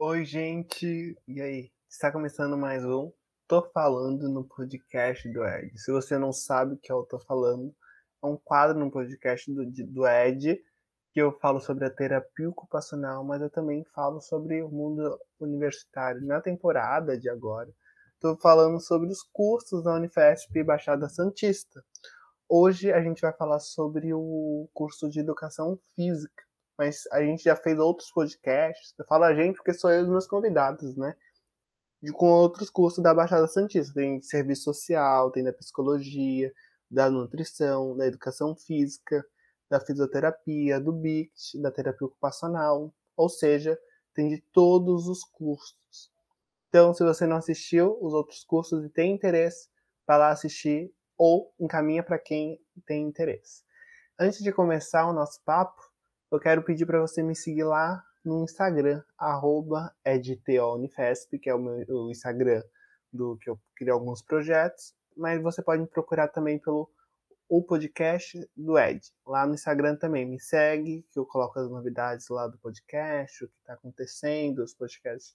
Oi, gente. E aí? Está começando mais um Tô Falando no podcast do Ed. Se você não sabe o que eu tô falando, é um quadro no podcast do, do Ed que eu falo sobre a terapia ocupacional, mas eu também falo sobre o mundo universitário. Na temporada de agora, estou falando sobre os cursos da Unifesp Baixada Santista. Hoje a gente vai falar sobre o curso de Educação Física mas a gente já fez outros podcasts. Eu falo a gente porque sou eu e os meus convidados, né? De, com outros cursos da Baixada Santista. Tem serviço social, tem da psicologia, da nutrição, da educação física, da fisioterapia, do BICT, da terapia ocupacional. Ou seja, tem de todos os cursos. Então, se você não assistiu os outros cursos e tem interesse, vai lá assistir ou encaminha para quem tem interesse. Antes de começar o nosso papo, eu quero pedir para você me seguir lá no Instagram, edtonifesp, que é o meu o Instagram do que eu criei alguns projetos, mas você pode me procurar também pelo o podcast do Ed. Lá no Instagram também me segue, que eu coloco as novidades lá do podcast, o que está acontecendo, os podcasts,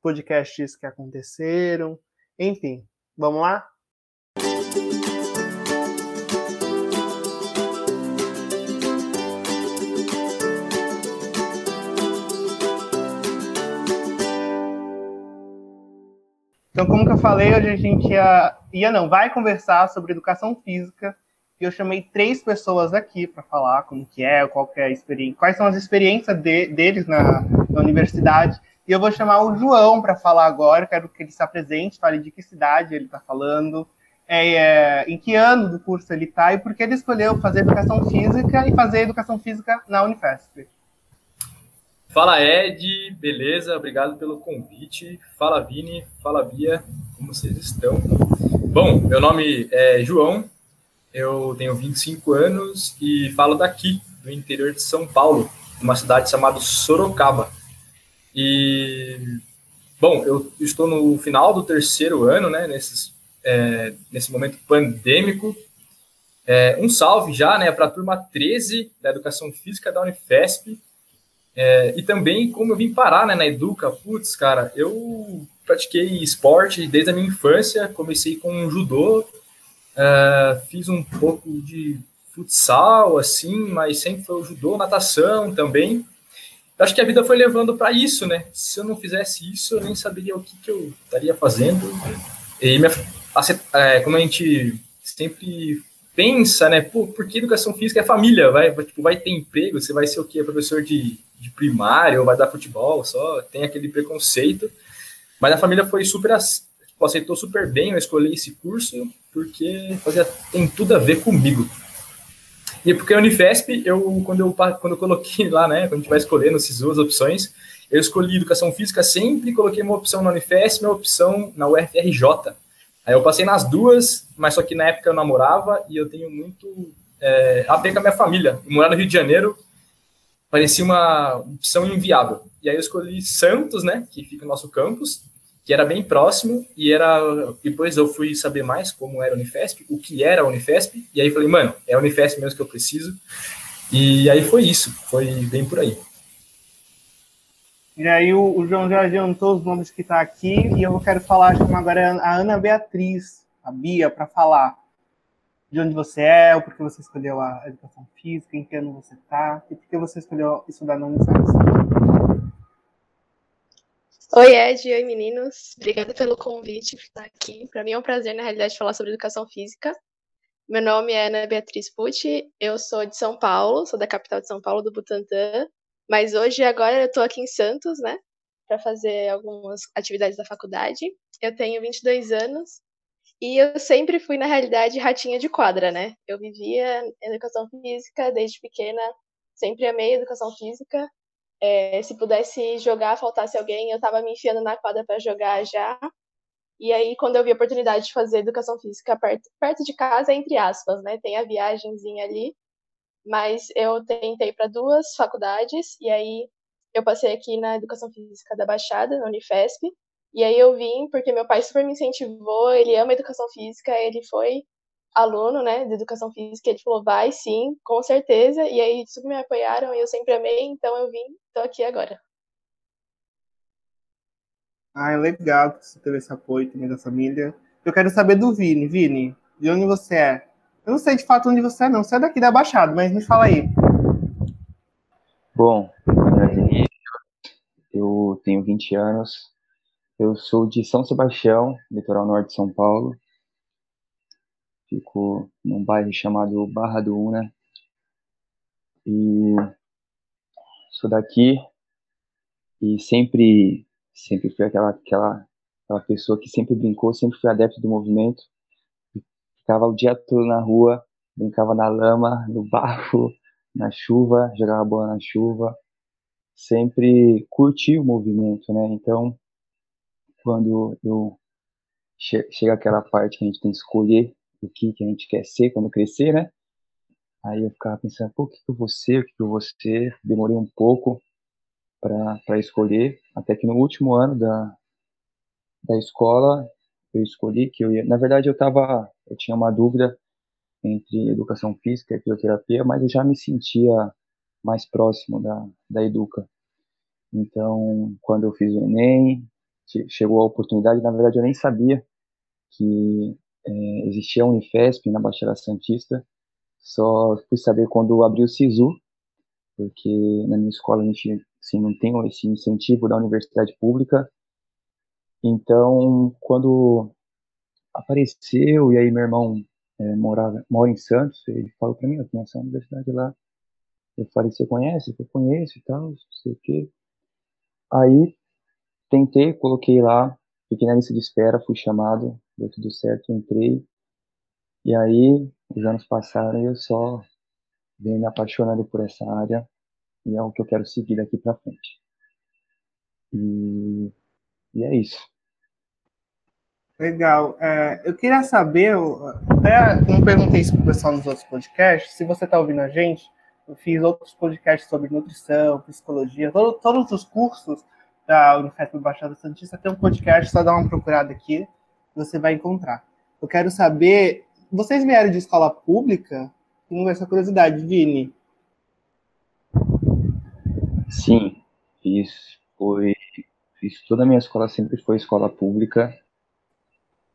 podcasts que aconteceram, enfim. Vamos lá? Então, como que eu falei, hoje a gente ia, ia não, vai conversar sobre educação física. E eu chamei três pessoas aqui para falar como que é, qual que é a experiência, quais são as experiências de, deles na, na, universidade. E eu vou chamar o João para falar agora, quero que ele se apresente, fale de que cidade ele está falando, é, é, em que ano do curso ele está e por que ele escolheu fazer educação física e fazer educação física na Unifesp. Fala Ed, beleza? Obrigado pelo convite. Fala Vini, fala Bia, como vocês estão? Bom, meu nome é João, eu tenho 25 anos e falo daqui, do interior de São Paulo, uma cidade chamada Sorocaba. E, bom, eu estou no final do terceiro ano, né, nesses, é, nesse momento pandêmico. É, um salve já né, para a turma 13 da Educação Física da Unifesp, é, e também como eu vim parar né, na Educa, putz, cara, eu pratiquei esporte desde a minha infância, comecei com judô, é, fiz um pouco de futsal, assim, mas sempre foi o judô, natação também. Acho que a vida foi levando para isso, né? Se eu não fizesse isso, eu nem saberia o que, que eu estaria fazendo. E minha, é, como a gente sempre pensa, né? Pô, porque educação física é família, vai, tipo, vai ter emprego, você vai ser o quê? Professor de, de primário, ou vai dar futebol só, tem aquele preconceito. Mas a família foi super, tipo, aceitou super bem, eu escolhi esse curso, porque fazia, tem tudo a ver comigo. E porque a Unifesp, eu, quando, eu, quando eu coloquei lá, né, quando a gente vai escolhendo essas duas opções, eu escolhi educação física, sempre coloquei uma opção na Unifesp uma opção na UFRJ. Aí eu passei nas duas, mas só que na época eu namorava e eu tenho muito é, a ver com a minha família. Morar no Rio de Janeiro parecia uma opção inviável. E aí eu escolhi Santos, né, que fica no nosso campus, que era bem próximo, e era. Depois eu fui saber mais como era a Unifesp, o que era a Unifesp, e aí falei, mano, é a Unifesp mesmo que eu preciso. E aí foi isso, foi bem por aí. E aí o, o João já adiantou os nomes que está aqui e eu quero falar que agora a Ana Beatriz, a Bia, para falar de onde você é, o porquê você escolheu a educação física, em que ano você está e por que você escolheu estudar na Unicef. Oi, Ed, oi meninos. Obrigada pelo convite por estar aqui. Para mim é um prazer, na realidade, falar sobre educação física. Meu nome é Ana Beatriz Pucci, eu sou de São Paulo, sou da capital de São Paulo, do Butantã, mas hoje, agora, eu estou aqui em Santos, né? Para fazer algumas atividades da faculdade. Eu tenho 22 anos e eu sempre fui, na realidade, ratinha de quadra, né? Eu vivia educação física desde pequena, sempre amei educação física. É, se pudesse jogar, faltasse alguém, eu estava me enfiando na quadra para jogar já. E aí, quando eu vi a oportunidade de fazer educação física perto, perto de casa, entre aspas, né? Tem a viagemzinha ali mas eu tentei para duas faculdades e aí eu passei aqui na Educação Física da Baixada, na Unifesp, e aí eu vim porque meu pai super me incentivou, ele ama Educação Física, ele foi aluno, né, de Educação Física, ele falou, vai sim, com certeza, e aí super me apoiaram e eu sempre amei, então eu vim, estou aqui agora. Ah, é legal que você teve esse apoio também da família. Eu quero saber do Vini. Vini, de onde você é? Eu não sei de fato onde você é, não. Você é daqui da Baixada, mas me fala aí. Bom, é eu tenho 20 anos, eu sou de São Sebastião, litoral norte de São Paulo. Fico num bairro chamado Barra do Una. E sou daqui e sempre sempre fui aquela aquela aquela pessoa que sempre brincou, sempre fui adepto do movimento. Ficava o dia todo na rua, brincava na lama, no barro, na chuva, jogava bola na chuva. Sempre curti o movimento, né? Então, quando eu che chega aquela parte que a gente tem que escolher o que, que a gente quer ser quando crescer, né? Aí eu ficava pensando, pô, o que, que eu vou ser, o que, que eu vou ser? Demorei um pouco para escolher, até que no último ano da, da escola eu escolhi que eu ia. Na verdade, eu tava, eu tinha uma dúvida entre educação física e fisioterapia, mas eu já me sentia mais próximo da, da Educa. Então, quando eu fiz o Enem, chegou a oportunidade, na verdade eu nem sabia que é, existia a Unifesp na Baixada Santista, só fui saber quando abriu o SISU, porque na minha escola a gente assim, não tem esse incentivo da universidade pública. Então, quando apareceu, e aí meu irmão é, morava, mora em Santos, ele falou para mim, eu tenho essa universidade lá. Eu falei, você conhece? Eu conheço e tal, não sei o quê. Aí, tentei, coloquei lá, fiquei na lista de espera, fui chamado, deu tudo certo, entrei. E aí, os anos passaram e eu só venho me apaixonando por essa área e é o que eu quero seguir daqui para frente. E, e é isso. Legal. É, eu queria saber, até não perguntei isso para o pessoal nos outros podcasts, se você está ouvindo a gente, eu fiz outros podcasts sobre nutrição, psicologia, todo, todos os cursos da Unifesp Baixada Santista, tem um podcast, só dá uma procurada aqui, você vai encontrar. Eu quero saber, vocês vieram de escola pública? Tenho essa curiosidade, Vini. Sim, fiz, foi, fiz toda a minha escola sempre foi escola pública,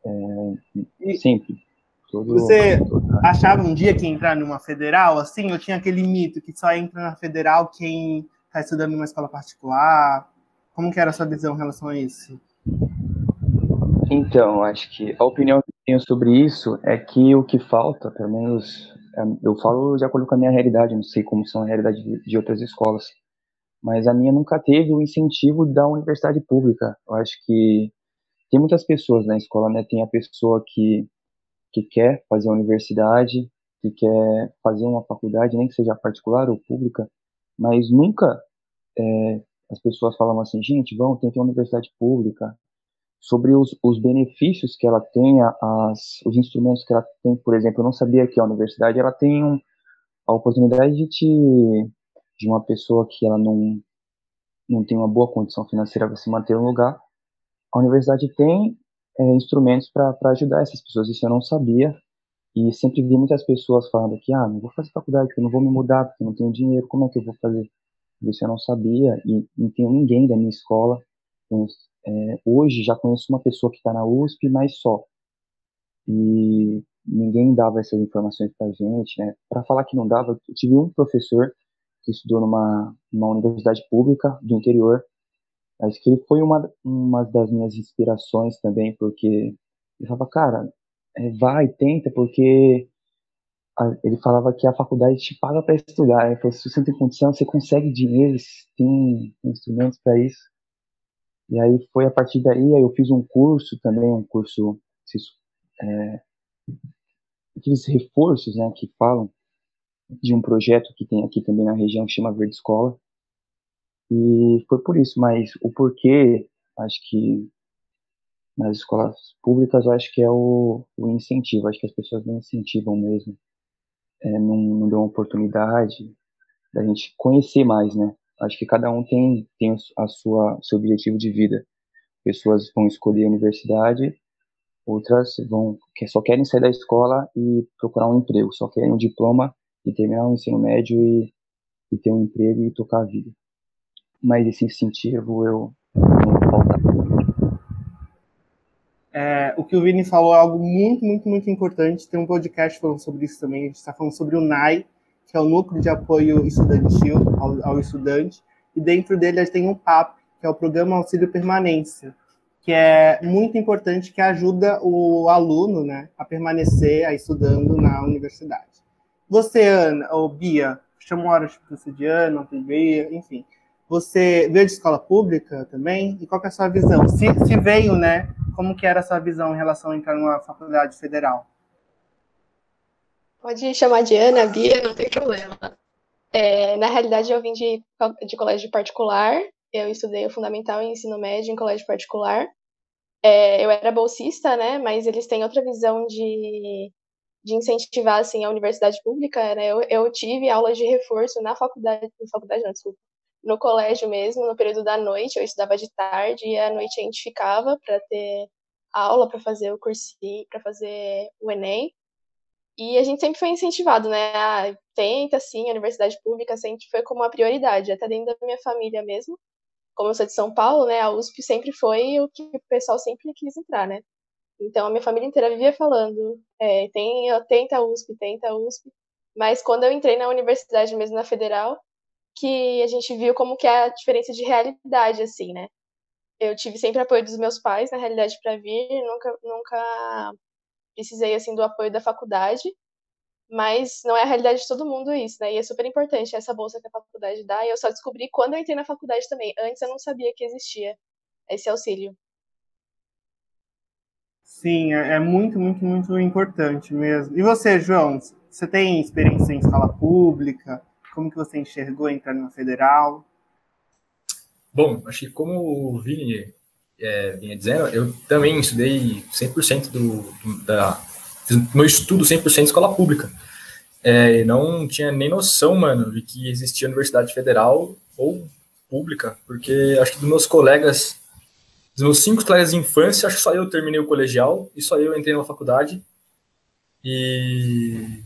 é, sempre. Todo, você toda... achava um dia que ia entrar numa federal, assim, ou tinha aquele mito que só entra na federal quem está estudando em uma escola particular? Como que era a sua visão em relação a isso? Então, acho que a opinião que eu tenho sobre isso é que o que falta, pelo menos é, eu falo de acordo com a minha realidade, não sei como são a realidade de outras escolas, mas a minha nunca teve o incentivo da universidade pública. Eu acho que tem muitas pessoas na escola, né? Tem a pessoa que, que quer fazer a universidade, que quer fazer uma faculdade, nem que seja particular ou pública, mas nunca é, as pessoas falam assim, gente, vamos, tem que ter uma universidade pública, sobre os, os benefícios que ela tem, as, os instrumentos que ela tem, por exemplo, eu não sabia que a universidade ela tem um, a oportunidade de te de uma pessoa que ela não não tem uma boa condição financeira para se manter no lugar, a universidade tem é, instrumentos para ajudar essas pessoas. Isso eu não sabia e sempre vi muitas pessoas falando que ah, não vou fazer faculdade, porque eu não vou me mudar, porque eu não tenho dinheiro, como é que eu vou fazer? Isso eu não sabia e não tenho ninguém da minha escola. É, hoje já conheço uma pessoa que está na USP, mas só. E ninguém dava essas informações para gente, né? Para falar que não dava, eu tive um professor que estudou numa, numa universidade pública do interior. Acho que ele foi uma, uma das minhas inspirações também, porque ele falava, cara, é, vai, tenta, porque ele falava que a faculdade te paga para estudar. Ele falou, se você não tem condição, você consegue dinheiro, tem, instrumentos para isso. E aí foi a partir daí, aí eu fiz um curso também, um curso, é, aqueles reforços, né, que falam, de um projeto que tem aqui também na região que chama Verde Escola. E foi por isso, mas o porquê, acho que nas escolas públicas, eu acho que é o, o incentivo, acho que as pessoas não incentivam mesmo, é, não, não dão oportunidade da gente conhecer mais, né? Acho que cada um tem, tem a sua, seu objetivo de vida. Pessoas vão escolher a universidade, outras vão que só querem sair da escola e procurar um emprego, só querem um diploma e terminar o ensino médio e, e ter um emprego e tocar a vida. Mas esse incentivo eu não falta. o que o Vini falou é algo muito, muito, muito importante. Tem um podcast falando sobre isso também. A gente está falando sobre o NAI, que é o Núcleo de Apoio Estudantil ao, ao Estudante. E dentro dele a gente tem um PAP, que é o Programa Auxílio Permanência, que é muito importante, que ajuda o aluno né, a permanecer a estudando na universidade. Você, Ana, ou Bia, chamou hora de você de Ana, Bia, enfim. Você veio de escola pública também? E qual é a sua visão? Se, se veio, né? Como que era a sua visão em relação a entrar numa faculdade federal? Pode chamar de Ana, Bia, não tem problema. É, na realidade, eu vim de, de colégio particular. Eu estudei o fundamental e ensino médio em colégio particular. É, eu era bolsista, né? Mas eles têm outra visão de, de incentivar assim a universidade pública. Né? Eu, eu tive aulas de reforço na faculdade, na faculdade não, desculpa, no colégio mesmo, no período da noite, eu estudava de tarde e à noite a gente ficava para ter aula, para fazer o cursinho, para fazer o Enem. E a gente sempre foi incentivado, né? Ah, tenta, sim, a universidade pública sempre foi como uma prioridade, até dentro da minha família mesmo. Como eu sou de São Paulo, né? A USP sempre foi o que o pessoal sempre quis entrar, né? Então a minha família inteira vivia falando: é, tem, tenta USP, tenta USP. Mas quando eu entrei na universidade mesmo, na federal, que a gente viu como que é a diferença de realidade, assim, né? Eu tive sempre apoio dos meus pais, na realidade, para vir, nunca, nunca precisei, assim, do apoio da faculdade, mas não é a realidade de todo mundo isso, né? E é super importante essa bolsa que a faculdade dá, e eu só descobri quando eu entrei na faculdade também. Antes eu não sabia que existia esse auxílio. Sim, é, é muito, muito, muito importante mesmo. E você, João, você tem experiência em escola pública? Como que você enxergou entrar na federal? Bom, acho que como o Vini é, vinha dizendo, eu também estudei 100% do, do da meu estudo 100% escola pública. É, não tinha nem noção, mano, de que existia universidade federal ou pública, porque acho que dos meus colegas, dos meus cinco colegas de infância, acho que só eu terminei o colegial e só eu entrei na faculdade. E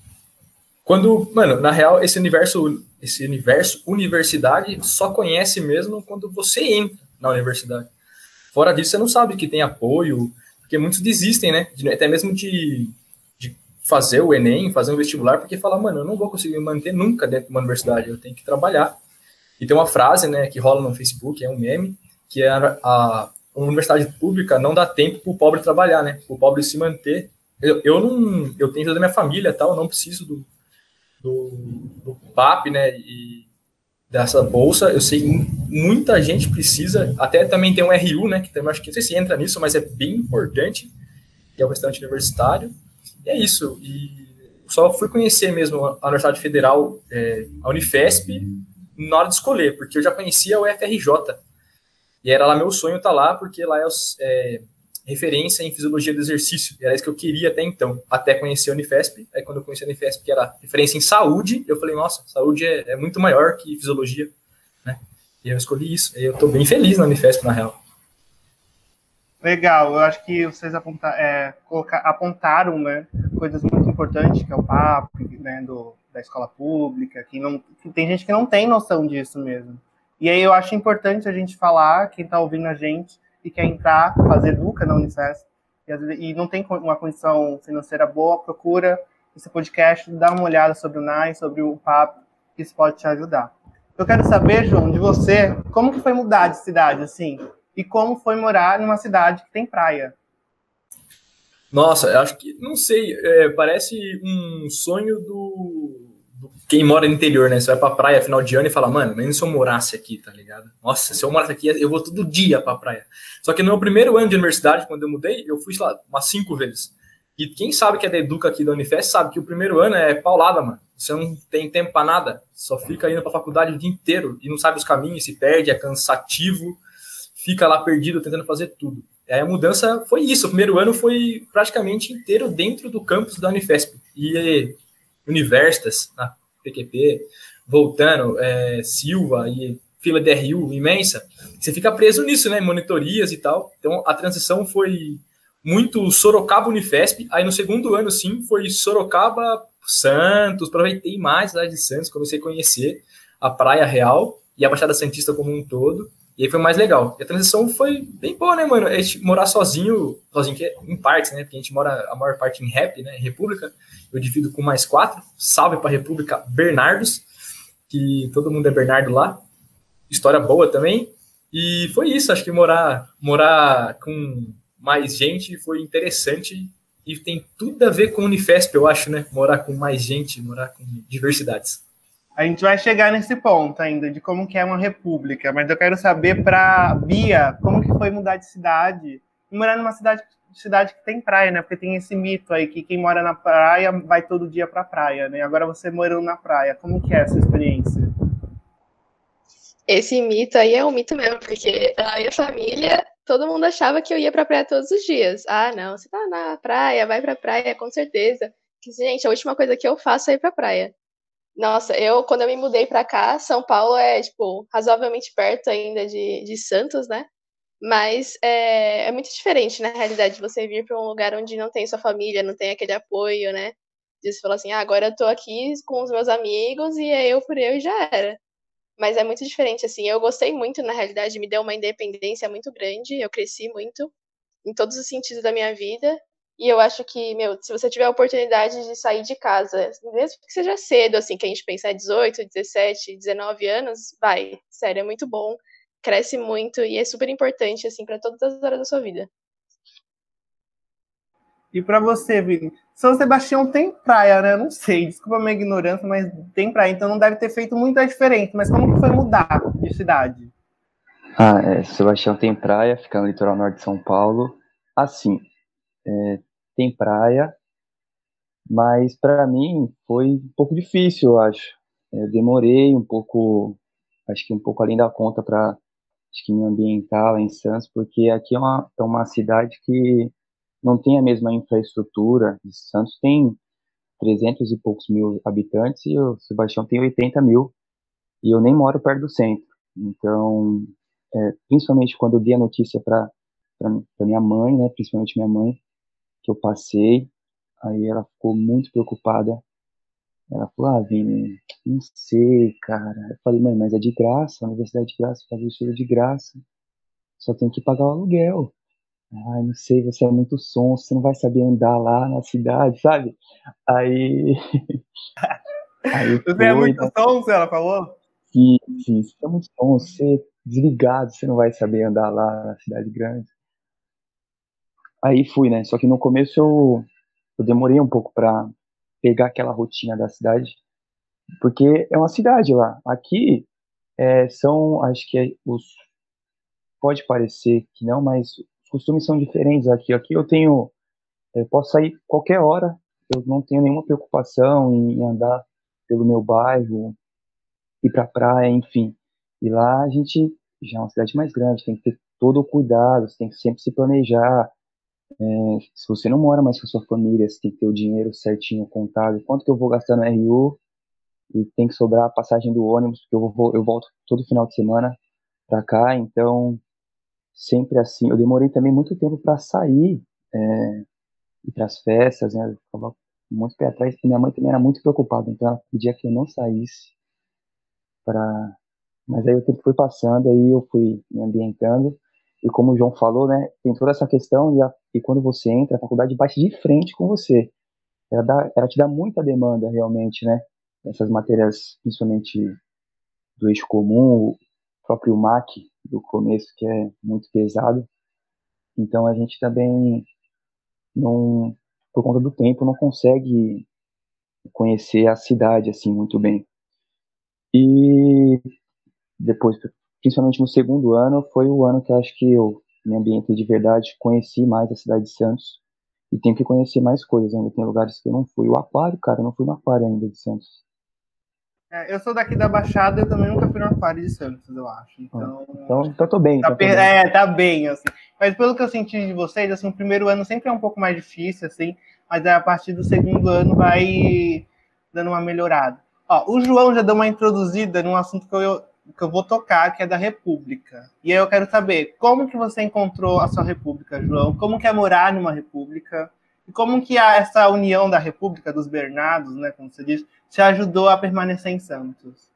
quando, mano, na real, esse universo, esse universo universidade só conhece mesmo quando você entra na universidade. Fora disso, você não sabe que tem apoio, porque muitos desistem, né? De, até mesmo de, de fazer o Enem, fazer um vestibular, porque fala, mano, eu não vou conseguir me manter nunca dentro de uma universidade, eu tenho que trabalhar. E tem uma frase, né, que rola no Facebook, é um meme, que é a, a universidade pública não dá tempo para o pobre trabalhar, né? O pobre se manter. Eu, eu não, eu tenho ajuda da minha família, tal, não preciso do, do, do PAP, né, e dessa bolsa, eu sei muita gente precisa, até também tem um RU, né, que também acho que não sei se entra nisso, mas é bem importante, que é o restante universitário, e é isso, e só fui conhecer mesmo a Universidade Federal, é, a Unifesp, na hora de escolher, porque eu já conhecia o FRJ, e era lá meu sonho estar tá lá, porque lá é, é referência em fisiologia do exercício. Era isso que eu queria até então, até conhecer a Unifesp. Aí quando eu conheci a Unifesp, que era referência em saúde, eu falei, nossa, saúde é, é muito maior que fisiologia, né? E eu escolhi isso. E eu estou bem feliz na Unifesp, na real. Legal, eu acho que vocês apontar, é, colocar, apontaram né, coisas muito importantes, que é o papo né, do, da escola pública, que, não, que tem gente que não tem noção disso mesmo. E aí eu acho importante a gente falar, quem está ouvindo a gente, e quer entrar, fazer Educa na Unifesp, e, não tem uma condição financeira boa, procura esse podcast, dá uma olhada sobre o NAI, sobre o PAP, que isso pode te ajudar. Eu quero saber, João, de você, como que foi mudar de cidade, assim? E como foi morar numa cidade que tem praia? Nossa, acho que, não sei, é, parece um sonho do quem mora no interior, né? Você vai pra praia final de ano e fala, mano, nem se eu morasse aqui, tá ligado? Nossa, se eu morasse aqui, eu vou todo dia pra praia. Só que no meu primeiro ano de universidade, quando eu mudei, eu fui, sei lá, umas cinco vezes. E quem sabe que é da Educa aqui da Unifest sabe que o primeiro ano é paulada, mano. Você não tem tempo pra nada, só fica indo pra faculdade o dia inteiro e não sabe os caminhos, se perde, é cansativo, fica lá perdido tentando fazer tudo. E aí a mudança foi isso. O primeiro ano foi praticamente inteiro dentro do campus da Unifesp. E universitas, na PQP, voltando, é, Silva e fila de RU imensa, você fica preso nisso, né? Monitorias e tal. Então a transição foi muito Sorocaba Unifesp. Aí no segundo ano, sim, foi Sorocaba Santos. Aproveitei mais a cidade de Santos, comecei a conhecer a Praia Real e a Baixada Santista como um todo. E aí foi mais legal. E a transição foi bem boa, né, mano? A gente morar sozinho, sozinho que é em partes, né? Porque a gente mora a maior parte em rap, né? República. Eu divido com mais quatro. Salve pra República Bernardos, que todo mundo é Bernardo lá. História boa também. E foi isso, acho que morar, morar com mais gente foi interessante e tem tudo a ver com o Unifesp, eu acho, né? Morar com mais gente, morar com diversidades. A gente vai chegar nesse ponto ainda, de como que é uma república, mas eu quero saber para Bia, como que foi mudar de cidade morar numa cidade, cidade que tem praia, né? Porque tem esse mito aí que quem mora na praia vai todo dia para praia, né? Agora você morando na praia, como que é essa experiência? Esse mito aí é um mito mesmo, porque a minha família, todo mundo achava que eu ia pra praia todos os dias. Ah, não, você tá na praia, vai pra praia, com certeza. Gente, a última coisa que eu faço é ir pra praia. Nossa, eu, quando eu me mudei pra cá, São Paulo é, tipo, razoavelmente perto ainda de, de Santos, né? Mas é, é muito diferente, na realidade, você vir para um lugar onde não tem sua família, não tem aquele apoio, né? De você falar assim, ah, agora eu tô aqui com os meus amigos e é eu por eu e já era mas é muito diferente, assim. Eu gostei muito, na realidade, me deu uma independência muito grande, eu cresci muito em todos os sentidos da minha vida. E eu acho que, meu, se você tiver a oportunidade de sair de casa, mesmo que seja cedo, assim, que a gente pensa é 18, 17, 19 anos, vai. Sério, é muito bom, cresce muito e é super importante, assim, para todas as áreas da sua vida. E para você, Vini? São Sebastião tem praia, né? Não sei, desculpa a minha ignorância, mas tem praia, então não deve ter feito muita diferença. Mas como que foi mudar de cidade? Ah, é, Sebastião tem praia, fica no litoral norte de São Paulo. Assim, é, tem praia, mas para mim foi um pouco difícil, eu acho. Eu demorei um pouco, acho que um pouco além da conta para acho que me ambientar lá em Santos, porque aqui é uma, é uma cidade que não tem a mesma infraestrutura. Santos tem 300 e poucos mil habitantes e o Sebastião tem 80 mil. E eu nem moro perto do centro. Então, é, principalmente quando eu dei a notícia para minha mãe, né, principalmente minha mãe, que eu passei, aí ela ficou muito preocupada. Ela falou, ah, Vini, não sei, cara. Eu falei, mãe, mas é de graça, a universidade é de graça, fazer é de graça. Só tem que pagar o aluguel. Ai, não sei, você é muito sonso, você não vai saber andar lá na cidade, sabe? Aí. Aí você foi, é muito né? sonso, ela falou? Sim, sim, você é muito sonso, você é desligado, você não vai saber andar lá na cidade grande. Aí fui, né? Só que no começo eu, eu demorei um pouco para pegar aquela rotina da cidade, porque é uma cidade lá. Aqui é, são, acho que é, os pode parecer que não, mas costumes são diferentes aqui. Aqui eu tenho, eu posso sair qualquer hora, eu não tenho nenhuma preocupação em andar pelo meu bairro, ir para praia, enfim. E lá a gente já é uma cidade mais grande, tem que ter todo o cuidado, você tem que sempre se planejar. É, se você não mora mais com a sua família, você tem que ter o dinheiro certinho contado, quanto que eu vou gastar no RU e tem que sobrar a passagem do ônibus, porque eu, vou, eu volto todo final de semana para cá, então sempre assim. Eu demorei também muito tempo para sair é, ir para as festas, né? Eu ficava muito pé atrás. E minha mãe também era muito preocupada, então ela pedia que eu não saísse para. Mas aí o tempo foi passando, aí eu fui me ambientando. E como o João falou, né, tem toda essa questão e, a, e quando você entra, a faculdade bate de frente com você. Ela, dá, ela te dá muita demanda realmente, né? Essas matérias, principalmente do eixo comum, o próprio MAC, do começo, que é muito pesado. Então a gente também não, por conta do tempo, não consegue conhecer a cidade assim muito bem. E depois, principalmente no segundo ano, foi o ano que eu acho que eu me ambientei de verdade, conheci mais a cidade de Santos e tenho que conhecer mais coisas ainda. Tem lugares que eu não fui. O aquário, cara, eu não fui no aquário ainda de Santos. É, eu sou daqui da Baixada, eu também nunca fui no Aquário de Santos, eu acho. Então, então, então tô bem. Tá, então tô bem. É, tá bem, assim. Mas pelo que eu senti de vocês, assim, o primeiro ano sempre é um pouco mais difícil, assim, mas a partir do segundo ano vai dando uma melhorada. Ó, o João já deu uma introduzida num assunto que eu, que eu vou tocar, que é da República. E aí eu quero saber, como que você encontrou a sua República, João? Como que é morar numa República? E como que essa união da República dos Bernardos, né, como você diz, te ajudou a permanecer em Santos?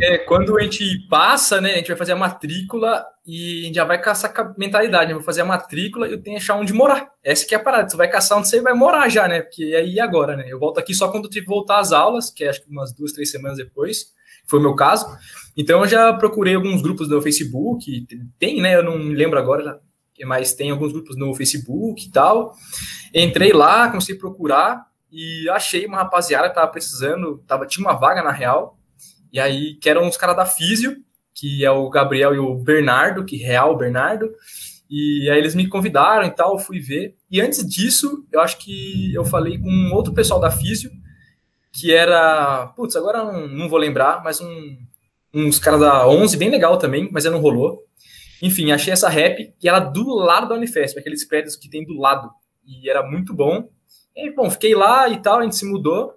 É, quando a gente passa, né, a gente vai fazer a matrícula e a gente já vai caçar a mentalidade, né? Vou fazer a matrícula e eu tenho que achar onde morar. Essa que é a parada, você vai caçar onde você vai morar já, né? Porque aí agora, né? Eu volto aqui só quando eu voltar às aulas, que é acho que umas duas, três semanas depois, foi o meu caso. Então eu já procurei alguns grupos do Facebook, tem, né? Eu não me lembro agora, mas tem alguns grupos no Facebook e tal. Entrei lá, comecei a procurar e achei uma rapaziada que tava precisando, tava, tinha uma vaga na real e aí, que eram os caras da Físio, que é o Gabriel e o Bernardo, que real Bernardo. E aí eles me convidaram e tal, fui ver. E antes disso, eu acho que eu falei com outro pessoal da Físio, que era. Putz, agora não, não vou lembrar, mas um, uns caras da 11, bem legal também, mas não rolou. Enfim, achei essa rap e ela do lado da Unifesp, aqueles prédios que tem do lado. E era muito bom. E, bom, fiquei lá e tal, a gente se mudou.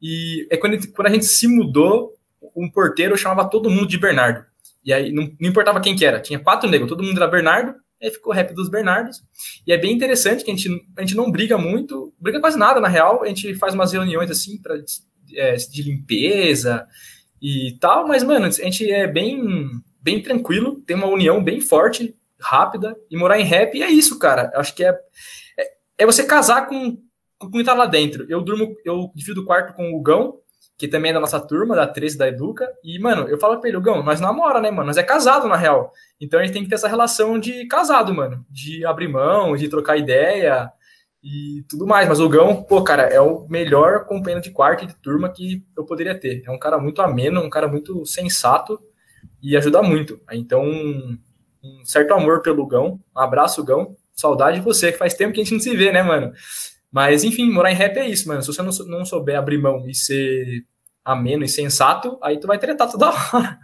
E é quando, quando a gente se mudou, um porteiro chamava todo mundo de Bernardo. E aí não, não importava quem que era, tinha quatro negros, todo mundo era Bernardo, aí ficou rap dos Bernardos. E é bem interessante que a gente, a gente não briga muito, briga quase nada, na real, a gente faz umas reuniões assim pra, é, de limpeza e tal, mas, mano, a gente é bem, bem tranquilo, tem uma união bem forte, rápida, e morar em rap é isso, cara. Acho que é, é, é você casar com, com quem tá lá dentro. Eu durmo, eu divido o quarto com o Gão, que também é da nossa turma, da 13 da Educa. E, mano, eu falo pra ele, Gão, nós namora, né, mano? Nós é casado, na real. Então a gente tem que ter essa relação de casado, mano. De abrir mão, de trocar ideia e tudo mais. Mas o Gão, pô, cara, é o melhor companheiro de quarto e de turma que eu poderia ter. É um cara muito ameno, um cara muito sensato e ajuda muito. Então, um, certo amor pelo Gão. Um abraço, Gão. Saudade de você, que faz tempo que a gente não se vê, né, mano? Mas, enfim, morar em rap é isso, mano. Se você não, não souber abrir mão e ser ameno e sensato, aí tu vai tretar toda hora.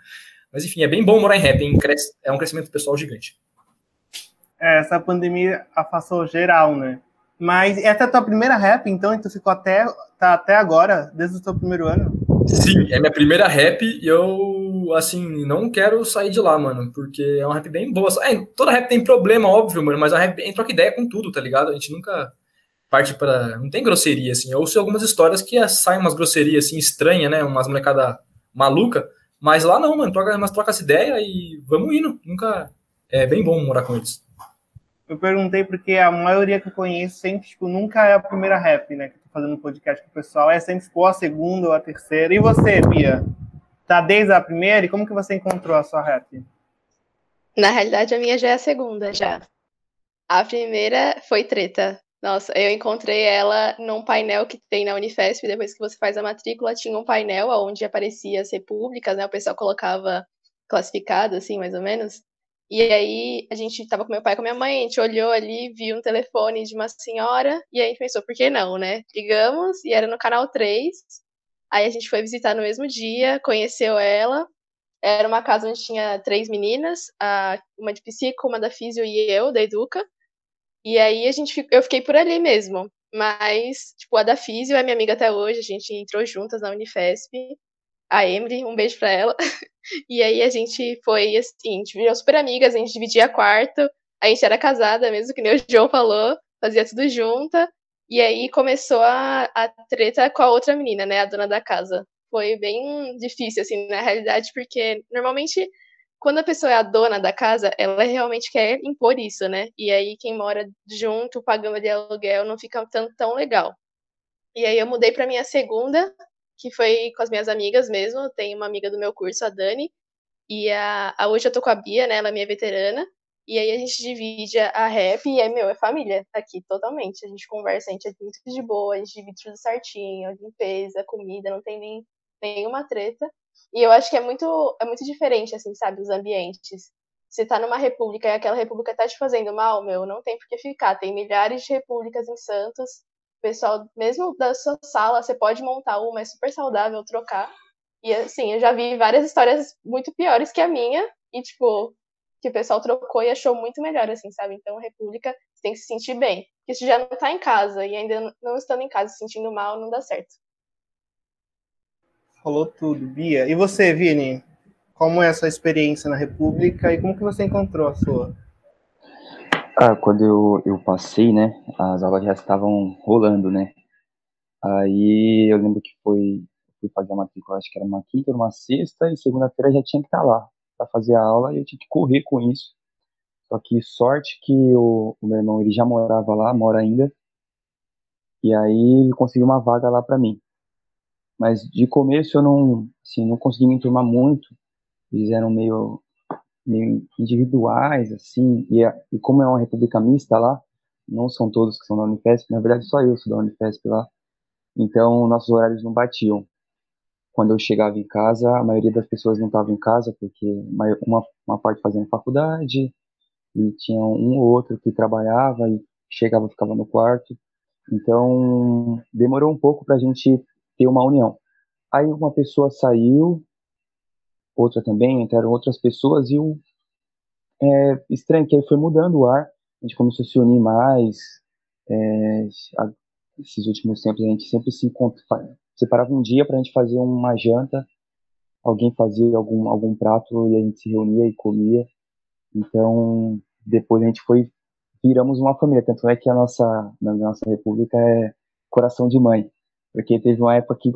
Mas, enfim, é bem bom morar em rap, hein? é um crescimento pessoal gigante. É, essa pandemia afastou geral, né? Mas essa é a tua primeira rap, então, e tu ficou até, tá até agora, desde o teu primeiro ano? Sim, é minha primeira rap e eu, assim, não quero sair de lá, mano, porque é uma rap bem boa. É, toda rap tem problema, óbvio, mano, mas a rap a troca ideia com tudo, tá ligado? A gente nunca parte para não tem grosseria assim. Eu ouço algumas histórias que saem umas grosserias assim estranhas, né, umas molecada maluca, mas lá não, mano, troca, mas troca essa ideia e vamos indo. Nunca é bem bom morar com eles. Eu perguntei porque a maioria que eu conheço sempre, tipo, nunca é a primeira rap, né, que eu tô fazendo podcast com o pessoal, é sempre tipo, a segunda ou a terceira. E você, Bia? Tá desde a primeira e como que você encontrou a sua rap? Na realidade, a minha já é a segunda, já. A primeira foi treta. Nossa, eu encontrei ela num painel que tem na Unifesp, depois que você faz a matrícula, tinha um painel onde aparecia as repúblicas, né? O pessoal colocava classificado, assim, mais ou menos. E aí a gente tava com meu pai e com minha mãe, a gente olhou ali, viu um telefone de uma senhora, e aí a gente pensou, por que não, né? Ligamos, e era no canal 3. Aí a gente foi visitar no mesmo dia, conheceu ela. Era uma casa onde tinha três meninas, uma de psico, uma da físio e eu, da Educa. E aí a gente eu fiquei por ali mesmo. Mas, tipo, a da Físio é minha amiga até hoje, a gente entrou juntas na Unifesp. A Emily, um beijo pra ela. E aí a gente foi assim, a gente virou super amigas, a gente dividia quarto, a gente era casada mesmo, que nem o João falou, fazia tudo junta. E aí começou a, a treta com a outra menina, né, a dona da casa. Foi bem difícil, assim, na realidade, porque normalmente quando a pessoa é a dona da casa, ela realmente quer impor isso, né? E aí quem mora junto, pagando de aluguel, não fica tão, tão legal. E aí eu mudei para minha segunda, que foi com as minhas amigas mesmo. Tem uma amiga do meu curso, a Dani, e a, a hoje eu tô com a Bia, né? Ela é minha veterana. E aí a gente divide a rap e é meu, é família aqui, totalmente. A gente conversa, a gente é muito de boa, a gente divide tudo certinho, limpeza, comida, não tem nem nenhuma treta. E eu acho que é muito, é muito diferente, assim, sabe, os ambientes. Você tá numa república e aquela república tá te fazendo mal, meu, não tem por que ficar. Tem milhares de repúblicas em Santos. O pessoal, mesmo da sua sala, você pode montar uma, é super saudável trocar. E assim, eu já vi várias histórias muito piores que a minha, e tipo, que o pessoal trocou e achou muito melhor, assim, sabe? Então, república, você tem que se sentir bem. Porque se já não tá em casa e ainda não estando em casa se sentindo mal, não dá certo. Falou tudo, Bia. E você, Vini? Como é a sua experiência na República e como que você encontrou a sua? Ah, quando eu, eu passei, né, as aulas já estavam rolando, né? Aí eu lembro que foi fui fazer a matrícula, acho que era uma quinta ou uma sexta, e segunda-feira já tinha que estar lá para fazer a aula, e eu tinha que correr com isso. Só que sorte que o, o meu irmão ele já morava lá, mora ainda, e aí ele conseguiu uma vaga lá para mim. Mas de começo eu não, assim, não consegui me enturmar muito. Eles eram meio, meio individuais, assim, e, e como é uma república mista lá, não são todos que são da Unifesp, na verdade só eu sou da Unifesp lá. Então nossos horários não batiam. Quando eu chegava em casa, a maioria das pessoas não estava em casa porque uma, uma parte fazendo faculdade e tinha um ou outro que trabalhava e chegava ficava no quarto. Então demorou um pouco para a gente ter uma união. Aí uma pessoa saiu, outra também, entraram outras pessoas e o é, estranho que aí foi mudando o ar a gente começou a se unir mais. É, a, esses últimos tempos a gente sempre se separava um dia para a gente fazer uma janta, alguém fazia algum, algum prato e a gente se reunia e comia. Então, depois a gente foi, viramos uma família. Tanto é que a nossa, na nossa república é coração de mãe, porque teve uma época que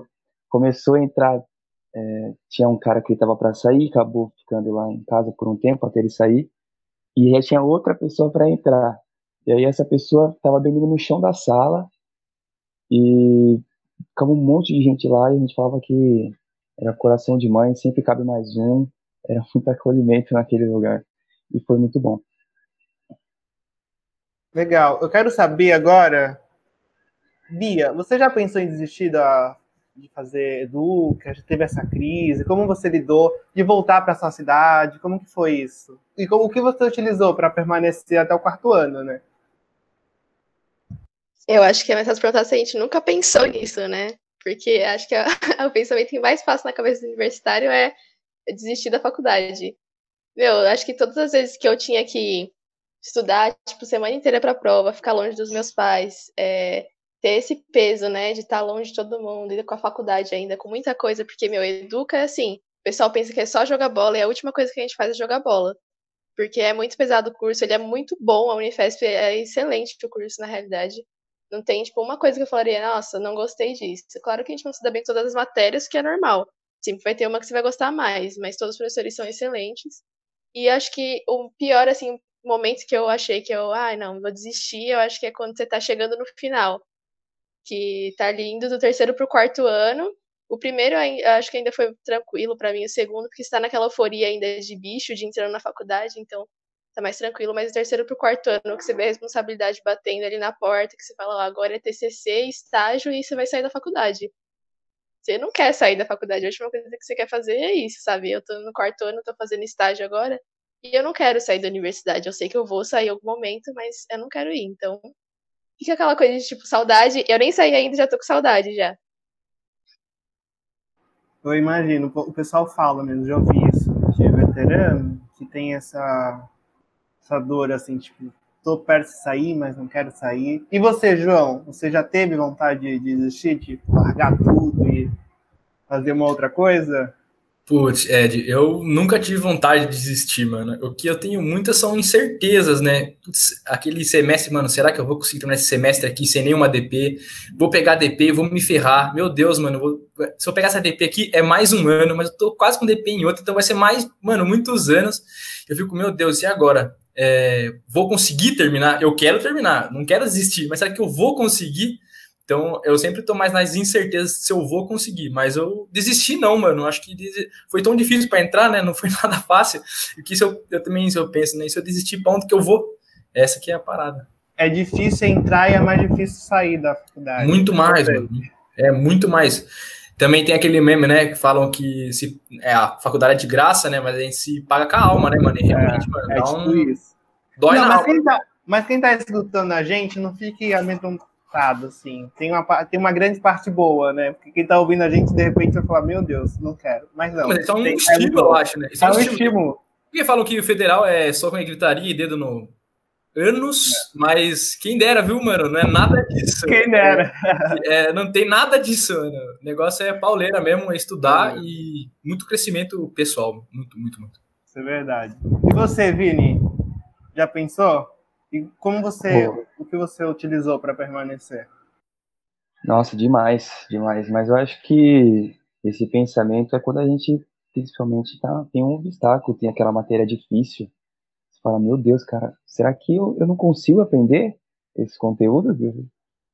começou a entrar, é, tinha um cara que estava para sair, acabou ficando lá em casa por um tempo até ele sair e já tinha outra pessoa para entrar. E aí essa pessoa estava dormindo no chão da sala e ficava um monte de gente lá e a gente falava que era coração de mãe, sempre cabe mais um, era muito acolhimento naquele lugar e foi muito bom. Legal. Eu quero saber agora, Bia, você já pensou em desistir da de fazer Educa, já teve essa crise? Como você lidou de voltar para sua cidade? Como que foi isso? E como, o que você utilizou para permanecer até o quarto ano, né? Eu acho que é mais fácil a gente nunca pensou nisso, né? Porque acho que a, o pensamento que mais passa na cabeça do universitário é desistir da faculdade. Meu, acho que todas as vezes que eu tinha que estudar, tipo, semana inteira para prova, ficar longe dos meus pais, é, ter esse peso, né, de estar tá longe de todo mundo, e com a faculdade ainda, com muita coisa, porque, meu, educa é assim, o pessoal pensa que é só jogar bola, e a última coisa que a gente faz é jogar bola. Porque é muito pesado o curso, ele é muito bom, a Unifesp é excelente o curso, na realidade. Não tem, tipo, uma coisa que eu falaria, nossa, não gostei disso. Claro que a gente não se dá bem com todas as matérias, que é normal. Sempre vai ter uma que você vai gostar mais, mas todos os professores são excelentes. E acho que o pior, assim, momento que eu achei que eu, ai, ah, não, vou desistir, eu acho que é quando você tá chegando no final que tá lindo do terceiro pro quarto ano. O primeiro acho que ainda foi tranquilo para mim, o segundo, porque está naquela euforia ainda de bicho, de entrando na faculdade, então tá mais tranquilo, mas o terceiro pro quarto ano, que você vê a responsabilidade batendo ali na porta, que você fala, ó, agora é TCC, estágio e você vai sair da faculdade. Você não quer sair da faculdade, a última coisa que você quer fazer é isso, sabe? Eu tô no quarto ano, tô fazendo estágio agora, e eu não quero sair da universidade. Eu sei que eu vou sair em algum momento, mas eu não quero ir, então Fica aquela coisa de tipo saudade. Eu nem saí ainda, já tô com saudade já. Eu imagino, o pessoal fala mesmo, já ouvi isso, de veterano, que tem essa, essa dor assim, tipo, tô perto de sair, mas não quero sair. E você, João, você já teve vontade de desistir, de largar tudo e fazer uma outra coisa? Putz, Ed, eu nunca tive vontade de desistir, mano. O que eu tenho muitas são incertezas, né? Putz, aquele semestre, mano, será que eu vou conseguir terminar esse semestre aqui sem nenhuma DP? Vou pegar DP, vou me ferrar. Meu Deus, mano, vou... se eu pegar essa DP aqui, é mais um ano, mas eu tô quase com DP em outra, então vai ser mais, mano, muitos anos. Eu fico, meu Deus, e agora? É... vou conseguir terminar? Eu quero terminar, não quero desistir, mas será que eu vou conseguir? Então, eu sempre tô mais nas incertezas se eu vou conseguir, mas eu desisti não, mano. Acho que foi tão difícil para entrar, né? Não foi nada fácil. E que se eu, eu também se eu penso, né? Se eu desistir, onde que eu vou? Essa que é a parada. É difícil entrar e é mais difícil sair da faculdade. Muito mais, mano. É muito mais. Também tem aquele meme, né, que falam que se, é, a faculdade é de graça, né, mas a gente se paga com a alma, né, mano? E realmente, é, mano, é tipo um... isso. Dói não, mas. Quem tá, mas quem tá escutando a gente, não fique amedrontado assim. Tem uma, tem uma grande parte boa, né? Porque quem tá ouvindo a gente, de repente, vai falar, meu Deus, não quero. Mas não. Mas isso é um tem, estímulo, é eu acho, né? Isso é, um, é um estímulo. estímulo. Porque falam que o federal é só com gritaria e dedo no anos, é. mas quem dera, viu, mano? Não é nada disso. Quem dera. É, não tem nada disso, mano. O negócio é pauleira mesmo, é estudar é. e muito crescimento pessoal. Muito, muito, muito. Isso é verdade. E você, Vini? Já pensou? E como você, o que você utilizou para permanecer? Nossa, demais, demais. Mas eu acho que esse pensamento é quando a gente, principalmente, tá, tem um obstáculo, tem aquela matéria difícil. Você fala, meu Deus, cara, será que eu, eu não consigo aprender esse conteúdo?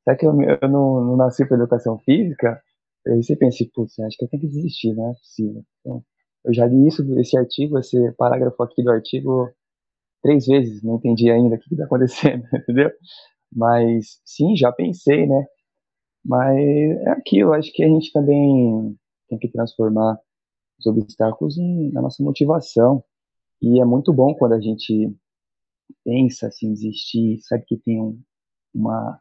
Será que eu, eu não, não nasci para educação física? Aí você pensa, putz, acho que eu tenho que desistir, não é possível. Então, eu já li isso, esse artigo, esse parágrafo aqui do artigo, três vezes, não entendi ainda o que está acontecendo, entendeu? Mas, sim, já pensei, né? Mas é aquilo, acho que a gente também tem que transformar os obstáculos em, na nossa motivação. E é muito bom quando a gente pensa assim, desistir, sabe que tem um, uma,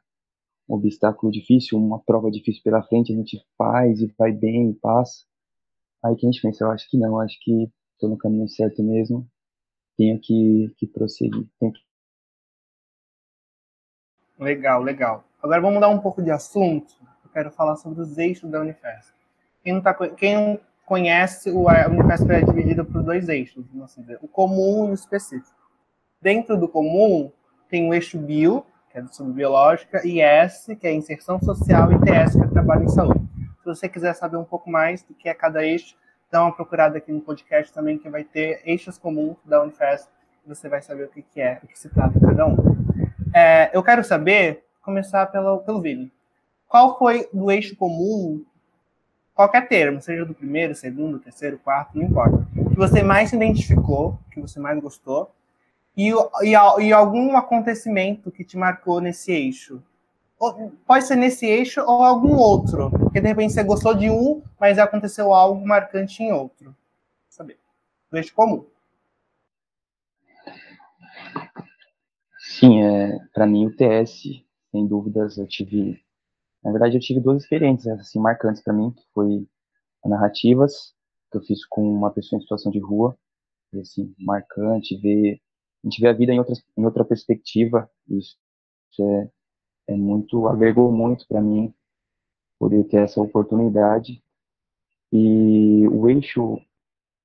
um obstáculo difícil, uma prova difícil pela frente, a gente faz e vai bem e passa. Aí que a gente pensa, eu acho que não, acho que estou no caminho certo mesmo, tenho que, que prosseguir. Legal, legal. Agora vamos mudar um pouco de assunto. Eu quero falar sobre os eixos da Unifesp. Quem não, tá, quem conhece, o Unifesp é dividido por dois eixos, assim dizer, o comum e o específico. Dentro do comum, tem o eixo bio, que é sobre biológica, e S, que é inserção social, e TS, que é trabalho em saúde. Se você quiser saber um pouco mais do que é cada eixo, dá uma procurada aqui no podcast também, que vai ter eixos comuns da Unifesp, você vai saber o que, que é, o que se trata cada um. É, eu quero saber, começar pelo, pelo Vini. Qual foi do eixo comum, qualquer termo, seja do primeiro, segundo, terceiro, quarto, não importa, que você mais se identificou, que você mais gostou, e, e, e algum acontecimento que te marcou nesse eixo. Pode ser nesse eixo ou algum outro. Porque de repente você gostou de um, mas aconteceu algo marcante em outro. Saber. Do eixo comum. Sim, é, para mim o TS, sem dúvidas, eu tive. Na verdade, eu tive duas experiências assim marcantes para mim, que foi narrativas que eu fiz com uma pessoa em situação de rua, assim, marcante ver a gente vê a vida em outra, em outra perspectiva. Isso, isso é, é muito, agregou muito para mim poder ter essa oportunidade. E o eixo,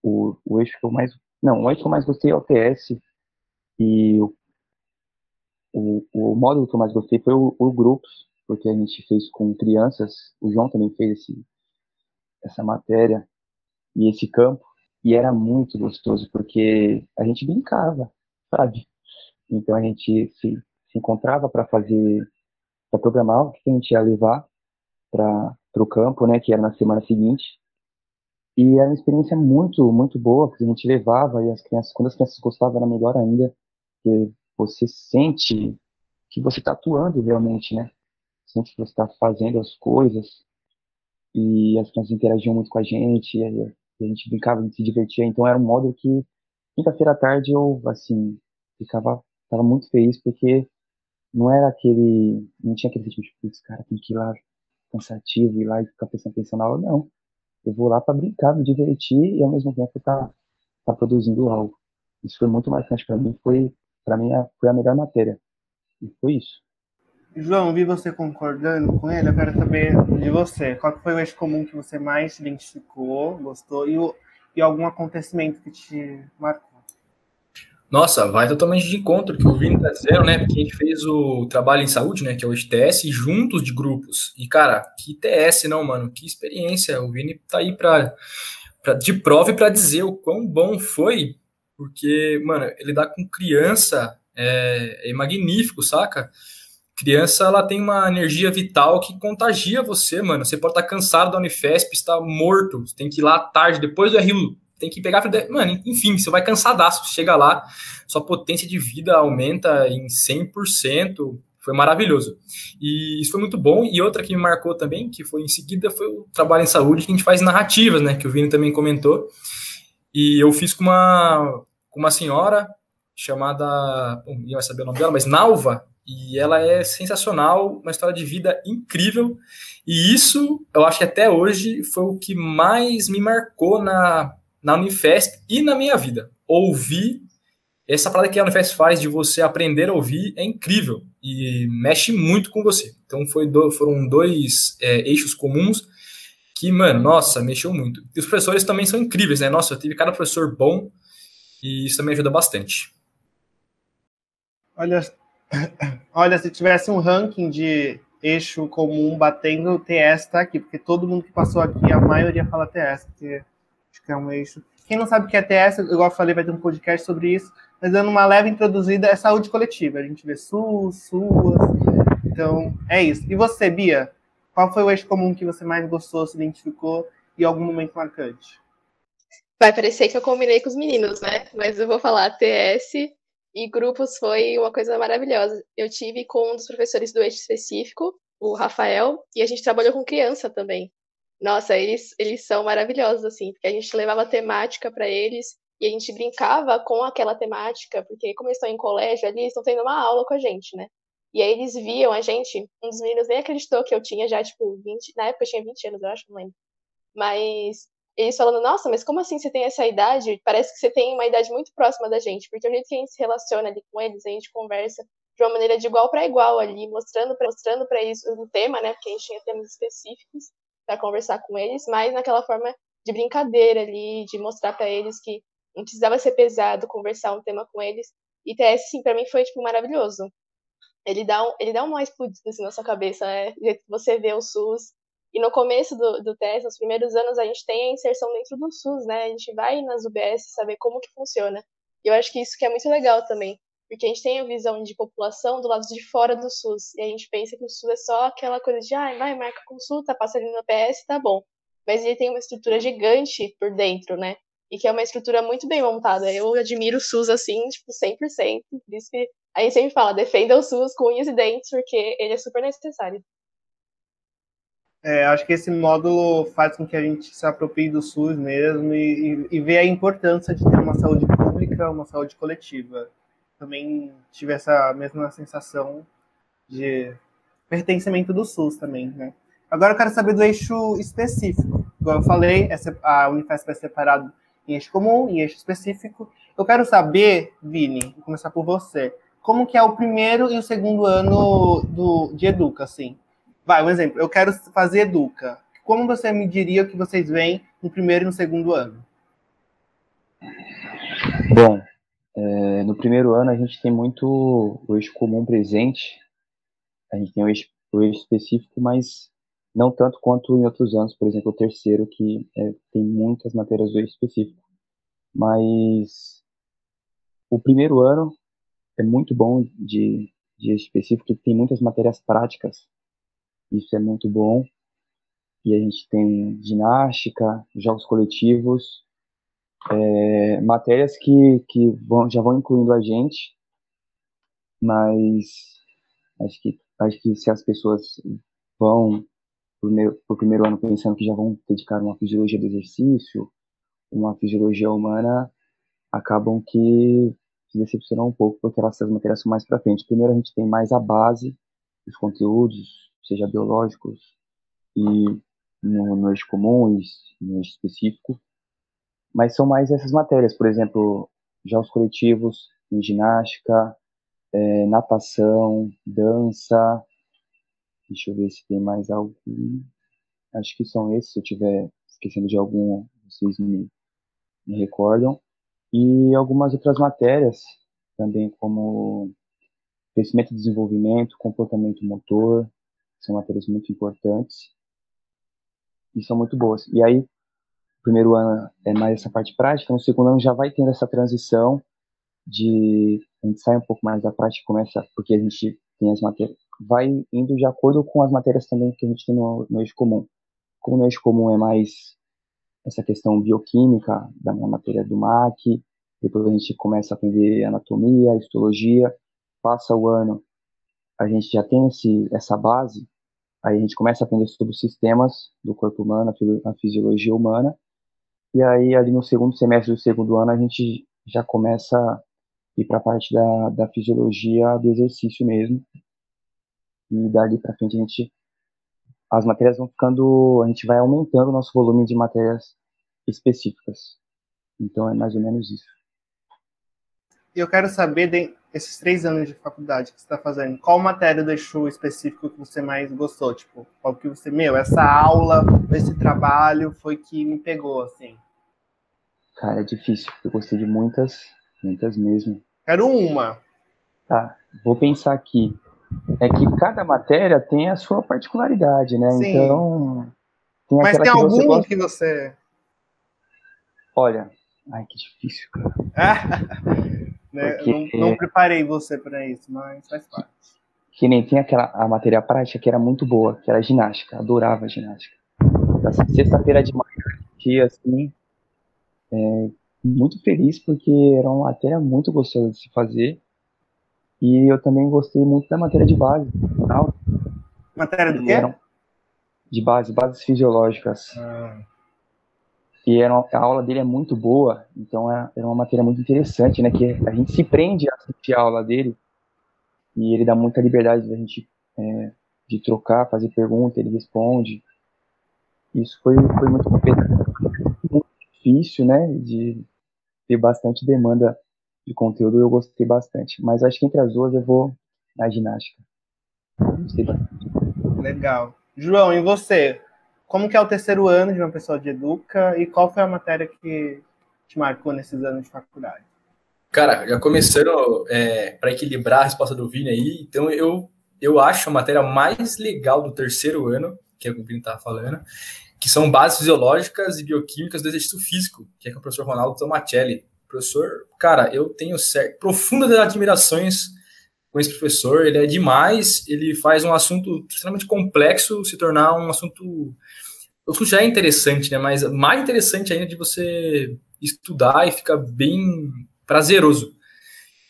o, o eixo que eu mais, não, o eixo que eu mais gostei é o TS e o, o, o módulo que eu mais gostei foi o, o grupos, porque a gente fez com crianças, o João também fez esse, essa matéria e esse campo, e era muito gostoso, porque a gente brincava, sabe? Então a gente se, se encontrava para fazer, para programar o que a gente ia levar para o campo, né, que era na semana seguinte. E era uma experiência muito, muito boa, porque a gente levava e as crianças, quando as crianças gostavam, era melhor ainda, porque você sente que você está atuando realmente, né? Sente que você está fazendo as coisas e as crianças interagiam muito com a gente, e a gente brincava, a gente se divertia, então era um modo que quinta-feira à tarde eu, assim, ficava, ficava muito feliz porque não era aquele, não tinha aquele tipo de, putz, cara, tem que ir lá cansativo, ir lá e ficar prestando atenção na aula, não. Eu vou lá para brincar, me divertir e ao mesmo tempo tá, tá produzindo algo. Isso foi muito marcante para mim, foi, para mim, a, foi a melhor matéria. E foi isso. João, vi você concordando com ele, eu quero saber de você. Qual foi o eixo comum que você mais identificou, gostou, e, o, e algum acontecimento que te marcou? Nossa, vai totalmente de encontro que o Vini tá dizendo, né? Porque a gente fez o trabalho em saúde, né? Que é o ITS, juntos de grupos. E, cara, que TS, não, mano? Que experiência. O Vini tá aí pra, pra, de prova e pra dizer o quão bom foi. Porque, mano, ele dá com criança é, é magnífico, saca? Criança, ela tem uma energia vital que contagia você, mano. Você pode estar tá cansado da Unifesp, está morto, você tem que ir lá à tarde, depois do RU tem que pegar. Mano, enfim, você vai cansadaço. Chega lá, sua potência de vida aumenta em 100%. Foi maravilhoso. E isso foi muito bom. E outra que me marcou também, que foi em seguida, foi o trabalho em saúde que a gente faz narrativas, né? Que o Vini também comentou. E eu fiz com uma, com uma senhora chamada. Bom, ninguém vai saber o nome dela, mas Nalva. E ela é sensacional, uma história de vida incrível. E isso, eu acho que até hoje foi o que mais me marcou na, na Unifesp e na minha vida. Ouvir, essa parada que a Unifesp faz de você aprender a ouvir é incrível e mexe muito com você. Então foi do, foram dois é, eixos comuns que, mano, nossa, mexeu muito. E os professores também são incríveis, né? Nossa, eu tive cada professor bom e isso também ajuda bastante. Olha, olha se tivesse um ranking de eixo comum batendo o TS tá aqui, porque todo mundo que passou aqui, a maioria fala TS, porque que é um eixo. Quem não sabe o que é TS, igual eu falei, vai ter um podcast sobre isso, mas dando uma leve introduzida, é saúde coletiva. A gente vê SUS, SUAS, então é isso. E você, Bia? Qual foi o eixo comum que você mais gostou, se identificou e algum momento marcante? Vai parecer que eu combinei com os meninos, né? Mas eu vou falar TS e grupos foi uma coisa maravilhosa. Eu tive com um dos professores do eixo específico, o Rafael, e a gente trabalhou com criança também. Nossa, eles, eles são maravilhosos, assim, porque a gente levava temática para eles e a gente brincava com aquela temática, porque como eles estão em colégio ali, eles estão tendo uma aula com a gente, né? E aí eles viam a gente, um dos meninos nem acreditou que eu tinha já, tipo, 20, na época eu tinha 20 anos, eu acho, não lembro. Mas eles falando, nossa, mas como assim você tem essa idade? Parece que você tem uma idade muito próxima da gente, porque o jeito que a gente se relaciona ali com eles, a gente conversa de uma maneira de igual para igual ali, mostrando para mostrando para isso o tema, né? Porque a gente tinha temas específicos para conversar com eles, mas naquela forma de brincadeira ali, de mostrar para eles que não precisava ser pesado conversar um tema com eles. E TS, sim, para mim foi tipo maravilhoso ele dá um, ele dá uma explodida assim, na sua cabeça, né? Você vê o SUS. E no começo do, do teste, nos primeiros anos, a gente tem a inserção dentro do SUS, né? A gente vai nas UBS saber como que funciona. E eu acho que isso que é muito legal também. Porque a gente tem a visão de população do lado de fora do SUS. E a gente pensa que o SUS é só aquela coisa de, ah, vai, marca consulta, passa ali no PS, tá bom. Mas ele tem uma estrutura gigante por dentro, né? E que é uma estrutura muito bem montada. Eu admiro o SUS assim, tipo, 100%. Por isso que a gente sempre fala, defenda o SUS com unhas e dentes, porque ele é super necessário. É, acho que esse módulo faz com que a gente se aproprie do SUS mesmo e, e, e vê a importância de ter uma saúde pública, uma saúde coletiva. Também tive essa mesma sensação de pertencimento do SUS também, né? Agora eu quero saber do eixo específico. Como eu falei, a Unifesp é separado em eixo comum, em eixo específico. Eu quero saber, Vini, vou começar por você como que é o primeiro e o segundo ano do, de Educa, assim. Vai, um exemplo. Eu quero fazer Educa. Como você me diria que vocês veem no primeiro e no segundo ano? Bom, é, no primeiro ano a gente tem muito o eixo comum presente. A gente tem o eixo, o eixo específico, mas não tanto quanto em outros anos. Por exemplo, o terceiro, que é, tem muitas matérias do eixo específico. Mas o primeiro ano é muito bom de, de específico, que tem muitas matérias práticas. Isso é muito bom. E a gente tem ginástica, jogos coletivos, é, matérias que, que vão, já vão incluindo a gente, mas acho que, acho que se as pessoas vão para o primeiro ano pensando que já vão dedicar uma fisiologia do exercício, uma fisiologia humana, acabam que se decepcionou um pouco, porque essas matérias são mais para frente. Primeiro, a gente tem mais a base dos conteúdos, seja biológicos e no, no eixo comum e no eixo específico, mas são mais essas matérias, por exemplo, jogos coletivos, em ginástica, é, natação, dança. Deixa eu ver se tem mais algum. Acho que são esses. Se eu estiver esquecendo de algum, vocês me, me recordam e algumas outras matérias, também como crescimento e desenvolvimento, comportamento motor, são matérias muito importantes e são muito boas. E aí, primeiro ano é mais essa parte prática, no segundo ano já vai tendo essa transição de a gente sai um pouco mais da prática, começa porque a gente tem as matérias, vai indo de acordo com as matérias também que a gente tem no, no eixo comum. Como no eixo comum é mais essa questão bioquímica da minha matéria do MAC, depois a gente começa a aprender anatomia, histologia, passa o ano, a gente já tem esse, essa base, aí a gente começa a aprender sobre os sistemas do corpo humano, a fisiologia humana, e aí ali no segundo semestre do segundo ano a gente já começa a ir para a parte da, da fisiologia do exercício mesmo, e dali para frente a gente as matérias vão ficando, a gente vai aumentando o nosso volume de matérias específicas. Então é mais ou menos isso. Eu quero saber, de, esses três anos de faculdade que você está fazendo, qual matéria deixou específico que você mais gostou? Tipo, qual que você, meu, essa aula, esse trabalho foi que me pegou, assim? Cara, é difícil. Eu gostei de muitas, muitas mesmo. Quero uma. Tá, vou pensar aqui. é que cada matéria tem a sua particularidade, né? Sim. Então. Tem Mas tem que você algum gosta- que você. Olha, ai que difícil, cara. né? Porque- não, não preparei você para isso, mas faz parte. Que nem tem aquela a matéria prática que era muito boa, que era ginástica, adorava ginástica. Da sexta-feira de manhã, que assim, é, muito feliz porque era uma matéria muito gostosa de se fazer. E eu também gostei muito da matéria de base, Matéria do quê? eram de base, bases fisiológicas. Ah, E era, a aula dele é muito boa, então é- era uma matéria muito interessante, né? Que a gente se prende a assistir a aula dele e ele dá muita liberdade da gente é, de trocar, fazer pergunta, ele responde. Isso foi, foi muito muito difícil, né? De ter bastante demanda de conteúdo, eu gostei bastante. Mas acho que entre as duas eu vou na ginástica. Gostei bastante. legal. João, e você? Como que é o terceiro ano de uma pessoa de Educa e qual foi a matéria que te marcou nesses anos de faculdade? Cara, já começando para equilibrar a resposta do Vini aí, então eu, eu acho a matéria mais legal do terceiro ano, que é o que o Vini estava falando, que são bases fisiológicas e bioquímicas do exercício físico, que é com o professor Ronaldo Tomacelli. Professor, cara, eu tenho profundas admirações com esse professor, ele é demais, ele faz um assunto extremamente complexo se tornar um assunto. O assunto já é interessante, né? Mas mais interessante ainda de você estudar e fica bem prazeroso.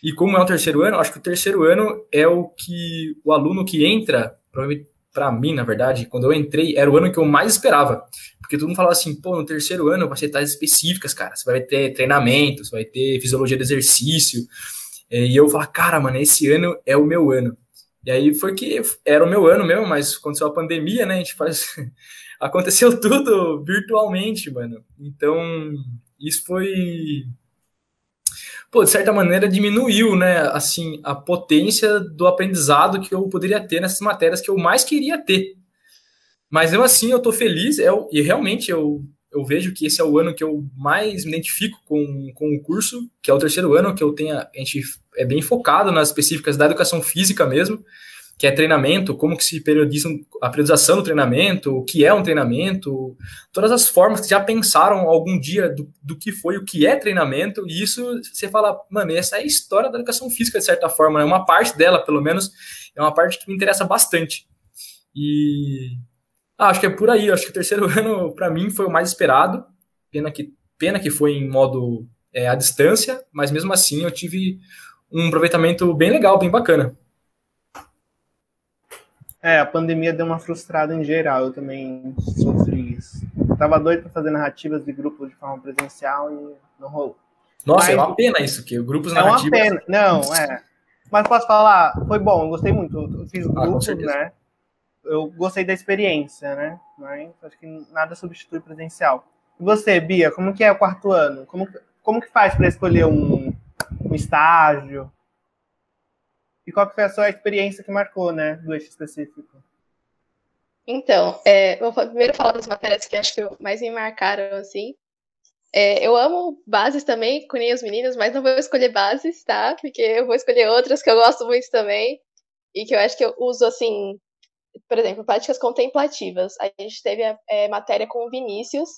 E como é o terceiro ano, acho que o terceiro ano é o que o aluno que entra, provavelmente para mim, na verdade, quando eu entrei, era o ano que eu mais esperava. Porque todo mundo falava assim, pô, no terceiro ano vai ser tais específicas, cara. Você vai ter treinamento, você vai ter fisiologia do exercício. E eu falava, cara, mano, esse ano é o meu ano. E aí foi que era o meu ano mesmo, mas aconteceu a pandemia, né? A gente faz. Aconteceu tudo virtualmente, mano. Então, isso foi pô, de certa maneira diminuiu, né, assim, a potência do aprendizado que eu poderia ter nessas matérias que eu mais queria ter. Mas mesmo assim, eu tô feliz, é, e realmente eu, eu vejo que esse é o ano que eu mais me identifico com, com o curso, que é o terceiro ano, que eu tenho, a gente é bem focado nas específicas da educação física mesmo, que é treinamento, como que se periodiza a periodização do treinamento, o que é um treinamento, todas as formas que já pensaram algum dia do, do que foi o que é treinamento, e isso você fala, mano, essa é a história da educação física, de certa forma, é uma parte dela, pelo menos, é uma parte que me interessa bastante. E ah, acho que é por aí, acho que o terceiro ano, para mim, foi o mais esperado, pena que, pena que foi em modo é, à distância, mas mesmo assim eu tive um aproveitamento bem legal, bem bacana. É, a pandemia deu uma frustrada em geral, eu também sofri isso. Eu tava doido pra fazer narrativas de grupo de forma presencial e não rolou. Nossa, Mas- é uma pena isso, que grupos É uma narrativos. pena. Não, é. Mas posso falar, foi bom, eu gostei muito. Eu fiz Ah, grupos, certeza. né? Eu gostei da experiência, né? Mas acho que nada substitui presencial. E você, Bia, como que é o quarto ano? Como, que- como que faz para escolher um, um estágio? E qual foi a sua experiência que marcou, né? Do eixo específico? Então, é, vou primeiro falar das matérias que acho que mais me marcaram, assim. É, eu amo bases também, com os meninos, mas não vou escolher bases, tá? Porque eu vou escolher outras que eu gosto muito também. E que eu acho que eu uso, assim, por exemplo, práticas contemplativas. A gente teve a é, matéria com o Vinícius,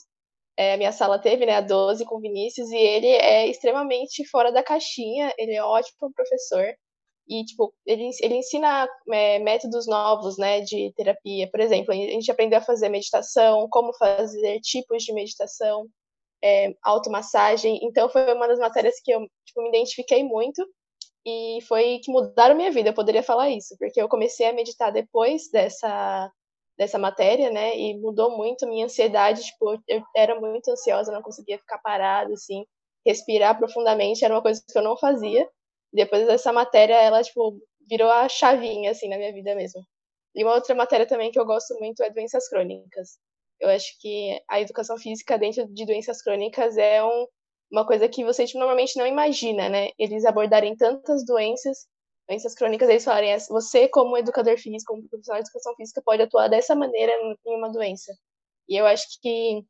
é, a minha sala teve, né, a 12 com o Vinícius, e ele é extremamente fora da caixinha, ele é um ótimo professor. E, tipo, ele, ele ensina é, métodos novos, né, de terapia. Por exemplo, a gente aprendeu a fazer meditação, como fazer tipos de meditação, é, automassagem. Então, foi uma das matérias que eu tipo, me identifiquei muito e foi que mudaram minha vida, eu poderia falar isso, porque eu comecei a meditar depois dessa, dessa matéria, né, e mudou muito minha ansiedade, tipo, eu era muito ansiosa, não conseguia ficar parada, assim, respirar profundamente era uma coisa que eu não fazia, depois dessa matéria, ela, tipo, virou a chavinha, assim, na minha vida mesmo. E uma outra matéria também que eu gosto muito é doenças crônicas. Eu acho que a educação física dentro de doenças crônicas é um, uma coisa que você tipo, normalmente não imagina, né? Eles abordarem tantas doenças, doenças crônicas, eles falarem, "É, você como educador físico, como profissional de educação física, pode atuar dessa maneira em uma doença. E eu acho que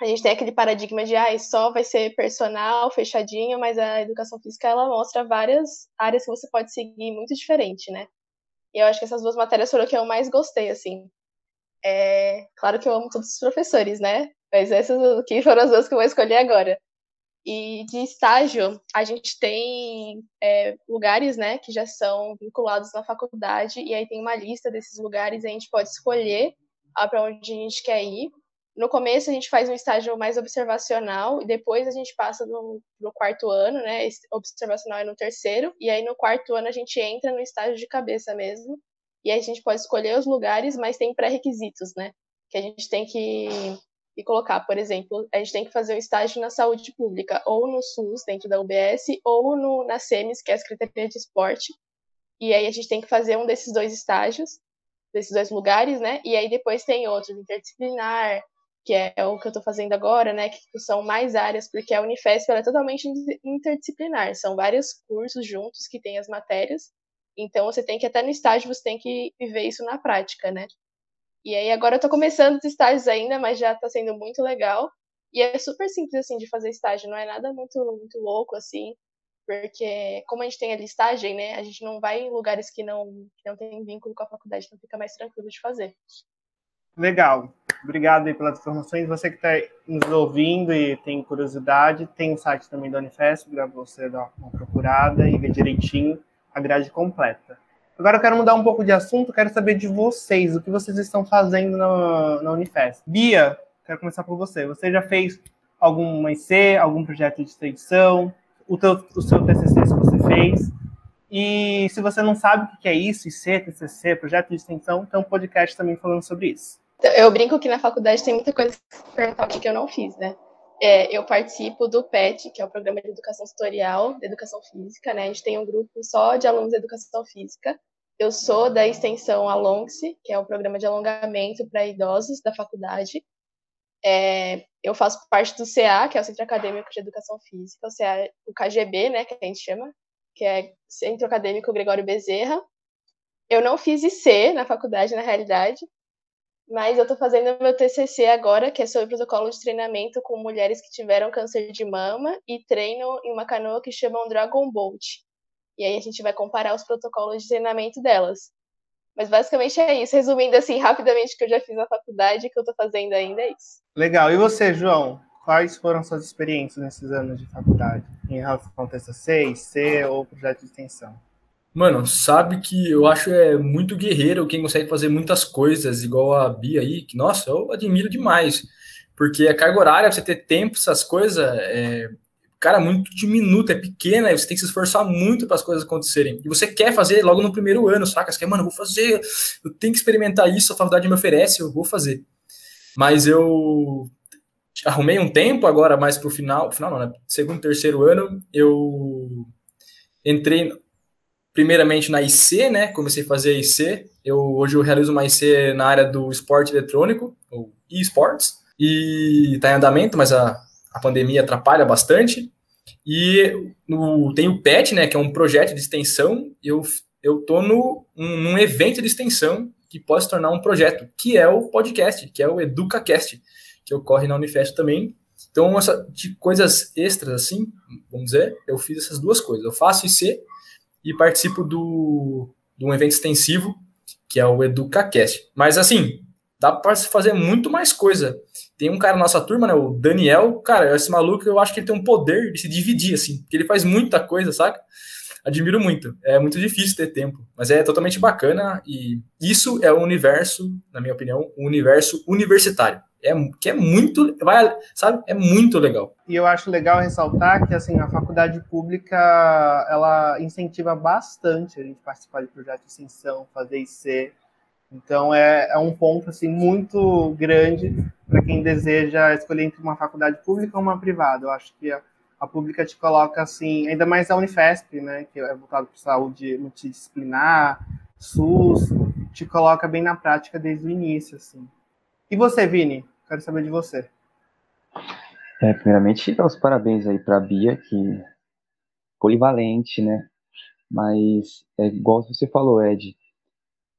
a gente tem aquele paradigma de, ah, só vai ser personal, fechadinho, mas a educação física, ela mostra várias áreas que você pode seguir muito diferente, né? E eu acho que essas duas matérias foram o que eu mais gostei, assim. É, claro que eu amo todos os professores, né? Mas essas que foram as duas que eu vou escolher agora. E de estágio, a gente tem é, lugares, né, que já são vinculados na faculdade, e aí tem uma lista desses lugares, e a gente pode escolher para onde a gente quer ir. No começo, a gente faz um estágio mais observacional, e depois a gente passa no, no quarto ano, né, observacional é no terceiro, e aí no quarto ano a gente entra no estágio de cabeça mesmo, e aí a gente pode escolher os lugares, mas tem pré-requisitos, né, que a gente tem que colocar, por exemplo, a gente tem que fazer um estágio na saúde pública, ou no SUS, dentro da UBS, ou no, na SEMES, que é a Secretaria de Esporte. E aí a gente tem que fazer um desses dois estágios, desses dois lugares, né? E aí depois tem outros, interdisciplinar, que é o que eu estou fazendo agora, né? Que são mais áreas, porque a Unifesp é totalmente interdisciplinar. São vários cursos juntos que tem as matérias. Então você tem que, até no estágio, você tem que viver isso na prática, né? E aí agora eu tô começando os estágios ainda, mas já tá sendo muito legal. E é super simples, assim, de fazer estágio, não é nada muito, muito louco, assim, porque como a gente tem a listagem, né, a gente não vai em lugares que não, que não tem vínculo com a faculdade, então fica mais tranquilo de fazer. Legal. Obrigado aí pelas informações. Você que está nos ouvindo e tem curiosidade, tem o site também da Unifesp para você dar uma procurada e ver direitinho a grade completa. Agora eu quero mudar um pouco de assunto, quero saber de vocês, o que vocês estão fazendo na, na Unifesp. Bia, quero começar por você. Você já fez algum IC, algum projeto de extensão, o, teu, o seu TCC que você fez? E se você não sabe o que é isso, IC, TCC, projeto de extensão, tem um podcast também falando sobre isso. Eu brinco que na faculdade tem muita coisa que perguntar o que eu não fiz, né? É, eu participo do PET, que é o Programa de Educação Tutorial de Educação Física, né? A gente tem um grupo só de alunos de Educação Física. Eu sou da extensão Alongse, que é o programa de alongamento para idosos da faculdade. É, eu faço parte do CA, que é o Centro Acadêmico de Educação Física, o, CA, o KGB, né, que a gente chama, que é Centro Acadêmico Gregório Bezerra. Eu não fiz IC na faculdade, na realidade, mas eu estou fazendo meu TCC agora, que é sobre protocolo de treinamento com mulheres que tiveram câncer de mama e treino em uma canoa que chamam Dragon Boat. E aí a gente vai comparar os protocolos de treinamento delas. Mas basicamente é isso. Resumindo assim rapidamente que eu já fiz na faculdade e que eu estou fazendo ainda é isso. Legal. E você, João? Quais foram suas experiências nesses anos de faculdade? Em relação ao TCC, IC ou projeto de extensão? Mano, sabe que eu acho é muito guerreiro quem consegue fazer muitas coisas, igual a Bia aí, que, nossa, eu admiro demais. Porque a carga horária, você ter tempo, essas coisas, é, cara, muito diminuto, é pequena, você tem que se esforçar muito para as coisas acontecerem. E você quer fazer logo no primeiro ano, saca? Você quer, mano, eu vou fazer, eu tenho que experimentar isso, a faculdade me oferece, eu vou fazer. Mas eu arrumei um tempo agora, mais pro final, final não, né? Segundo, terceiro ano, eu entrei primeiramente na IC, né? Comecei a fazer IC. Eu, hoje eu realizo uma IC na área do esporte eletrônico, ou e-sports, e tá em andamento, mas a a pandemia atrapalha bastante. E no, tem o PET, né, que é um projeto de extensão, eu eu tô no, um, num evento de extensão que pode se tornar um projeto, que é o podcast, que é o EducaCast, que ocorre na Unifest também. Então, essa, de coisas extras, assim, vamos dizer, eu fiz essas duas coisas. Eu faço IC e participo do, de um evento extensivo, que é o EducaCast. Mas, assim, dá para fazer muito mais coisa. Tem um cara na nossa turma, né, o Daniel, cara, esse maluco eu acho que ele tem um poder de se dividir, assim, porque ele faz muita coisa, saca? Admiro muito. É muito difícil ter tempo, mas é totalmente bacana e isso é o universo, na minha opinião, o universo universitário. É, que é muito, vai, sabe? É muito legal. E eu acho legal ressaltar que assim a faculdade pública ela incentiva bastante a gente participar de projetos de extensão, fazer IC, então é, é um ponto assim muito grande para quem deseja escolher entre uma faculdade pública ou uma privada. Eu acho que a, a pública te coloca assim, ainda mais a Unifesp, né, que é voltado para saúde multidisciplinar, SUS, te coloca bem na prática desde o início, assim. E você, Vini? Quero saber de você. É, primeiramente, dar os parabéns aí para a Bia, que polivalente, né? Mas é igual você falou, Ed,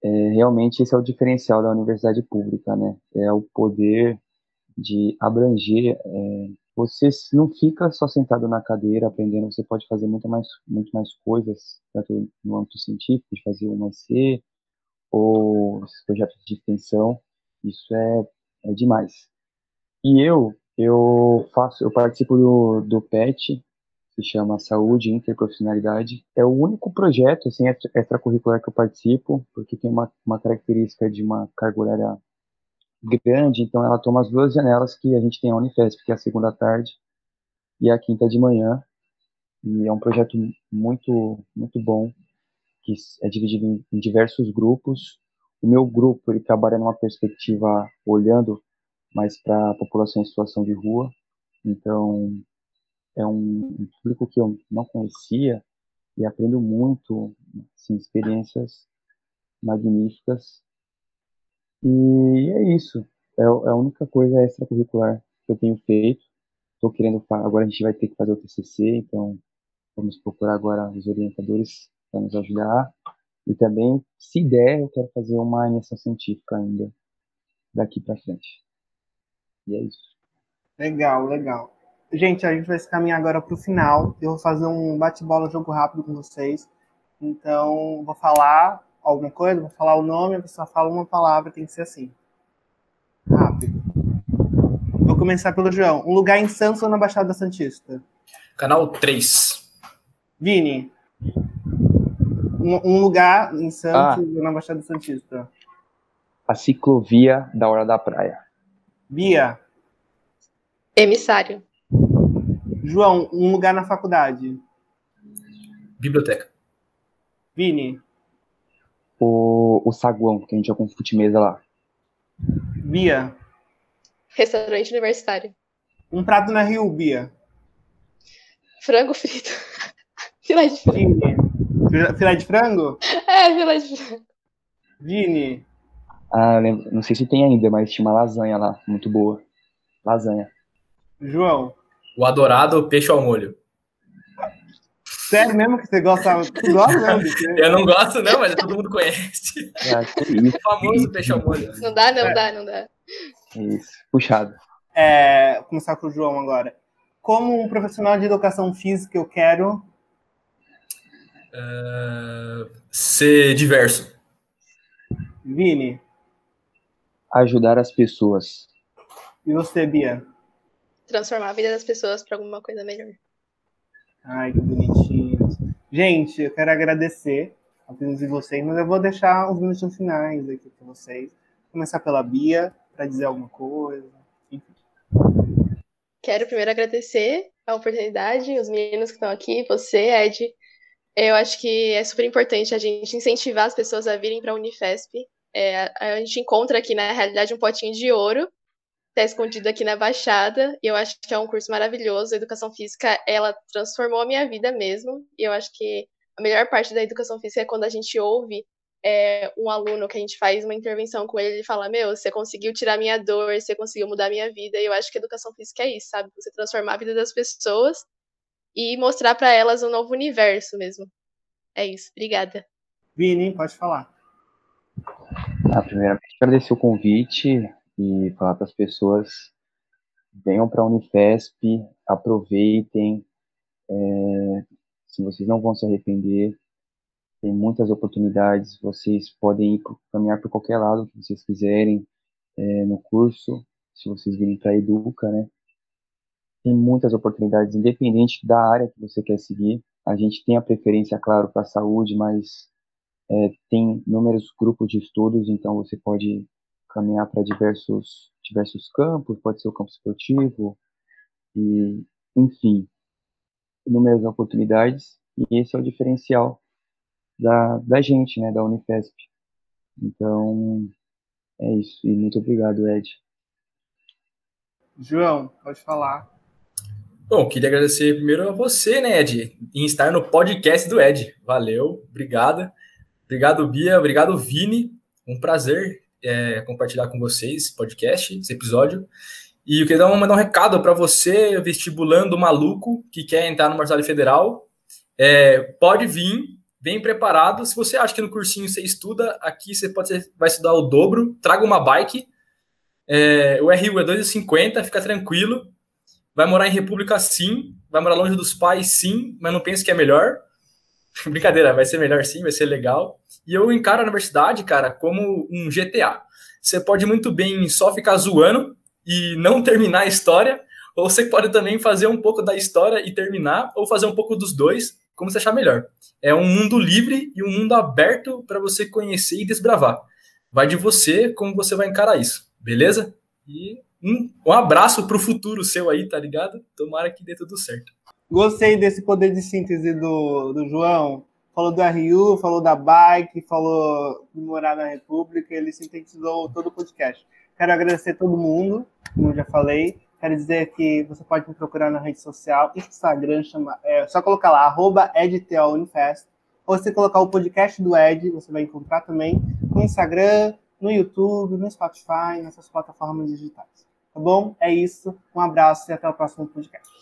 é, realmente esse é o diferencial da universidade pública, né? É o poder de abranger. É, você não fica só sentado na cadeira aprendendo, você pode fazer muito mais, muito mais coisas, tanto no âmbito científico, de fazer uma IC, ou projetos de extensão, isso é, é demais. E eu, eu faço, eu participo do, do PET, se chama Saúde e Interprofissionalidade. É o único projeto assim, extracurricular que eu participo, porque tem uma, uma característica de uma carga horária grande, então ela toma as duas janelas que a gente tem a Unifesp, que é a segunda tarde e a quinta de manhã. E é um projeto muito, muito bom, que é dividido em, em diversos grupos. O meu grupo ele trabalha numa perspectiva olhando mais para a população em situação de rua. Então, é um, público que eu não conhecia e aprendo muito, assim, experiências magníficas. E é isso. É, é a única coisa extracurricular que eu tenho feito. Estou querendo, agora a gente vai ter que fazer o TCC, então vamos procurar agora os orientadores para nos ajudar. E também, se der, eu quero fazer uma iniciação científica ainda daqui para frente. E é isso. Legal, legal. Gente, a gente vai se caminhar agora para o final. Eu vou fazer um bate-bola, jogo rápido com vocês. Então, vou falar alguma coisa, vou falar o nome, a pessoa fala uma palavra, tem que ser assim. Rápido. Vou começar pelo João. Um lugar em Santos ou na Baixada Santista? Canal 3. Vini. Um, um lugar em Santos ah. na Baixada Santista? A ciclovia da Hora da Praia. Bia. Emissário. João, um lugar na faculdade. Biblioteca. Vini. O, o saguão, que a gente já com mesa lá. Bia. Restaurante universitário. Um prato na Rio, Bia. Frango frito. filé de frango. Filé de frango? É, filé de frango. Vini. Ah, lembro, não sei se tem ainda, mas tinha uma lasanha lá, muito boa. Lasanha. João. O adorado peixe ao molho. Sério mesmo que você gosta? Você gosta mesmo? Eu não gosto, não, mas todo mundo conhece. É, o famoso peixe ao molho. Não dá, não é. dá, não dá. Isso, puxado. É, vou começar com o João agora. Como um profissional de educação física, eu quero. Uh, ser diverso. Vini. Ajudar as pessoas. E você, Bia? transformar a vida das pessoas para alguma coisa melhor. Ai, que bonitinho. Gente, eu quero agradecer a presença de vocês, mas eu vou deixar os minutos finais aqui para vocês. Vou começar pela Bia, para dizer alguma coisa. Enfim. Quero primeiro agradecer a oportunidade, os meninos que estão aqui, você, Ed. Eu acho que é super importante a gente incentivar as pessoas a virem para a Unifesp. É, a gente encontra aqui, na realidade, um potinho de ouro está escondido aqui na Baixada, e eu acho que é um curso maravilhoso. A educação física, ela transformou a minha vida mesmo, e eu acho que a melhor parte da educação física é quando a gente ouve é, um aluno que a gente faz uma intervenção com ele e fala: Meu, você conseguiu tirar minha dor, você conseguiu mudar minha vida. E eu acho que educação física é isso, sabe? Você transformar a vida das pessoas e mostrar para elas um novo universo mesmo. É isso. Obrigada. Vini, pode falar. Ah, primeiramente, agradecer o convite e falar para as pessoas venham para a Unifesp, aproveitem, é, se vocês não vão se arrepender, tem muitas oportunidades, vocês podem ir caminhar por qualquer lado que vocês quiserem é, no curso, se vocês virem para a Educa, né? Tem muitas oportunidades, independente da área que você quer seguir. A gente tem a preferência, claro, para a saúde, mas é, tem inúmeros grupos de estudos, então você pode caminhar para diversos, diversos campos, pode ser o campo esportivo, e, enfim, inúmeras oportunidades, e esse é o diferencial da, da gente, né, da Unifesp. Então, é isso, e muito obrigado, Ed. João, pode falar. Bom, queria agradecer primeiro a você, né, Ed, em estar no podcast do Ed. Valeu, obrigada. Obrigado, Bia, obrigado, Vini. Um prazer é, compartilhar com vocês esse podcast, esse episódio. E eu queria dar mandar um recado para você, vestibulando maluco, que quer entrar no Marcelo Federal. É, pode vir, bem preparado. Se você acha que no cursinho você estuda, aqui você pode vai estudar o dobro. Traga uma bike. É, o RU é 2,50, fica tranquilo. Vai morar em República sim, vai morar longe dos pais sim, mas não pense que é melhor. Brincadeira, vai ser melhor sim, vai ser legal. E eu encaro a universidade, cara, como um GTA. Você pode muito bem só ficar zoando e não terminar a história, ou você pode também fazer um pouco da história e terminar, ou fazer um pouco dos dois, como você achar melhor. É um mundo livre e um mundo aberto para você conhecer e desbravar. Vai de você como você vai encarar isso, beleza? E um, um abraço pro futuro seu aí, tá ligado? Tomara que dê tudo certo. Gostei desse poder de síntese do, do João. Falou do RU, falou da bike, falou de morar na República, ele sintetizou todo o podcast. Quero agradecer a todo mundo, como eu já falei. Quero dizer que você pode me procurar na rede social, Instagram, chama, é só colocar lá, arroba edtlunifest. Ou se colocar o podcast do Ed, você vai encontrar também no Instagram, no YouTube, no Spotify, nessas plataformas digitais. Tá bom? É isso. Um abraço e até o próximo podcast.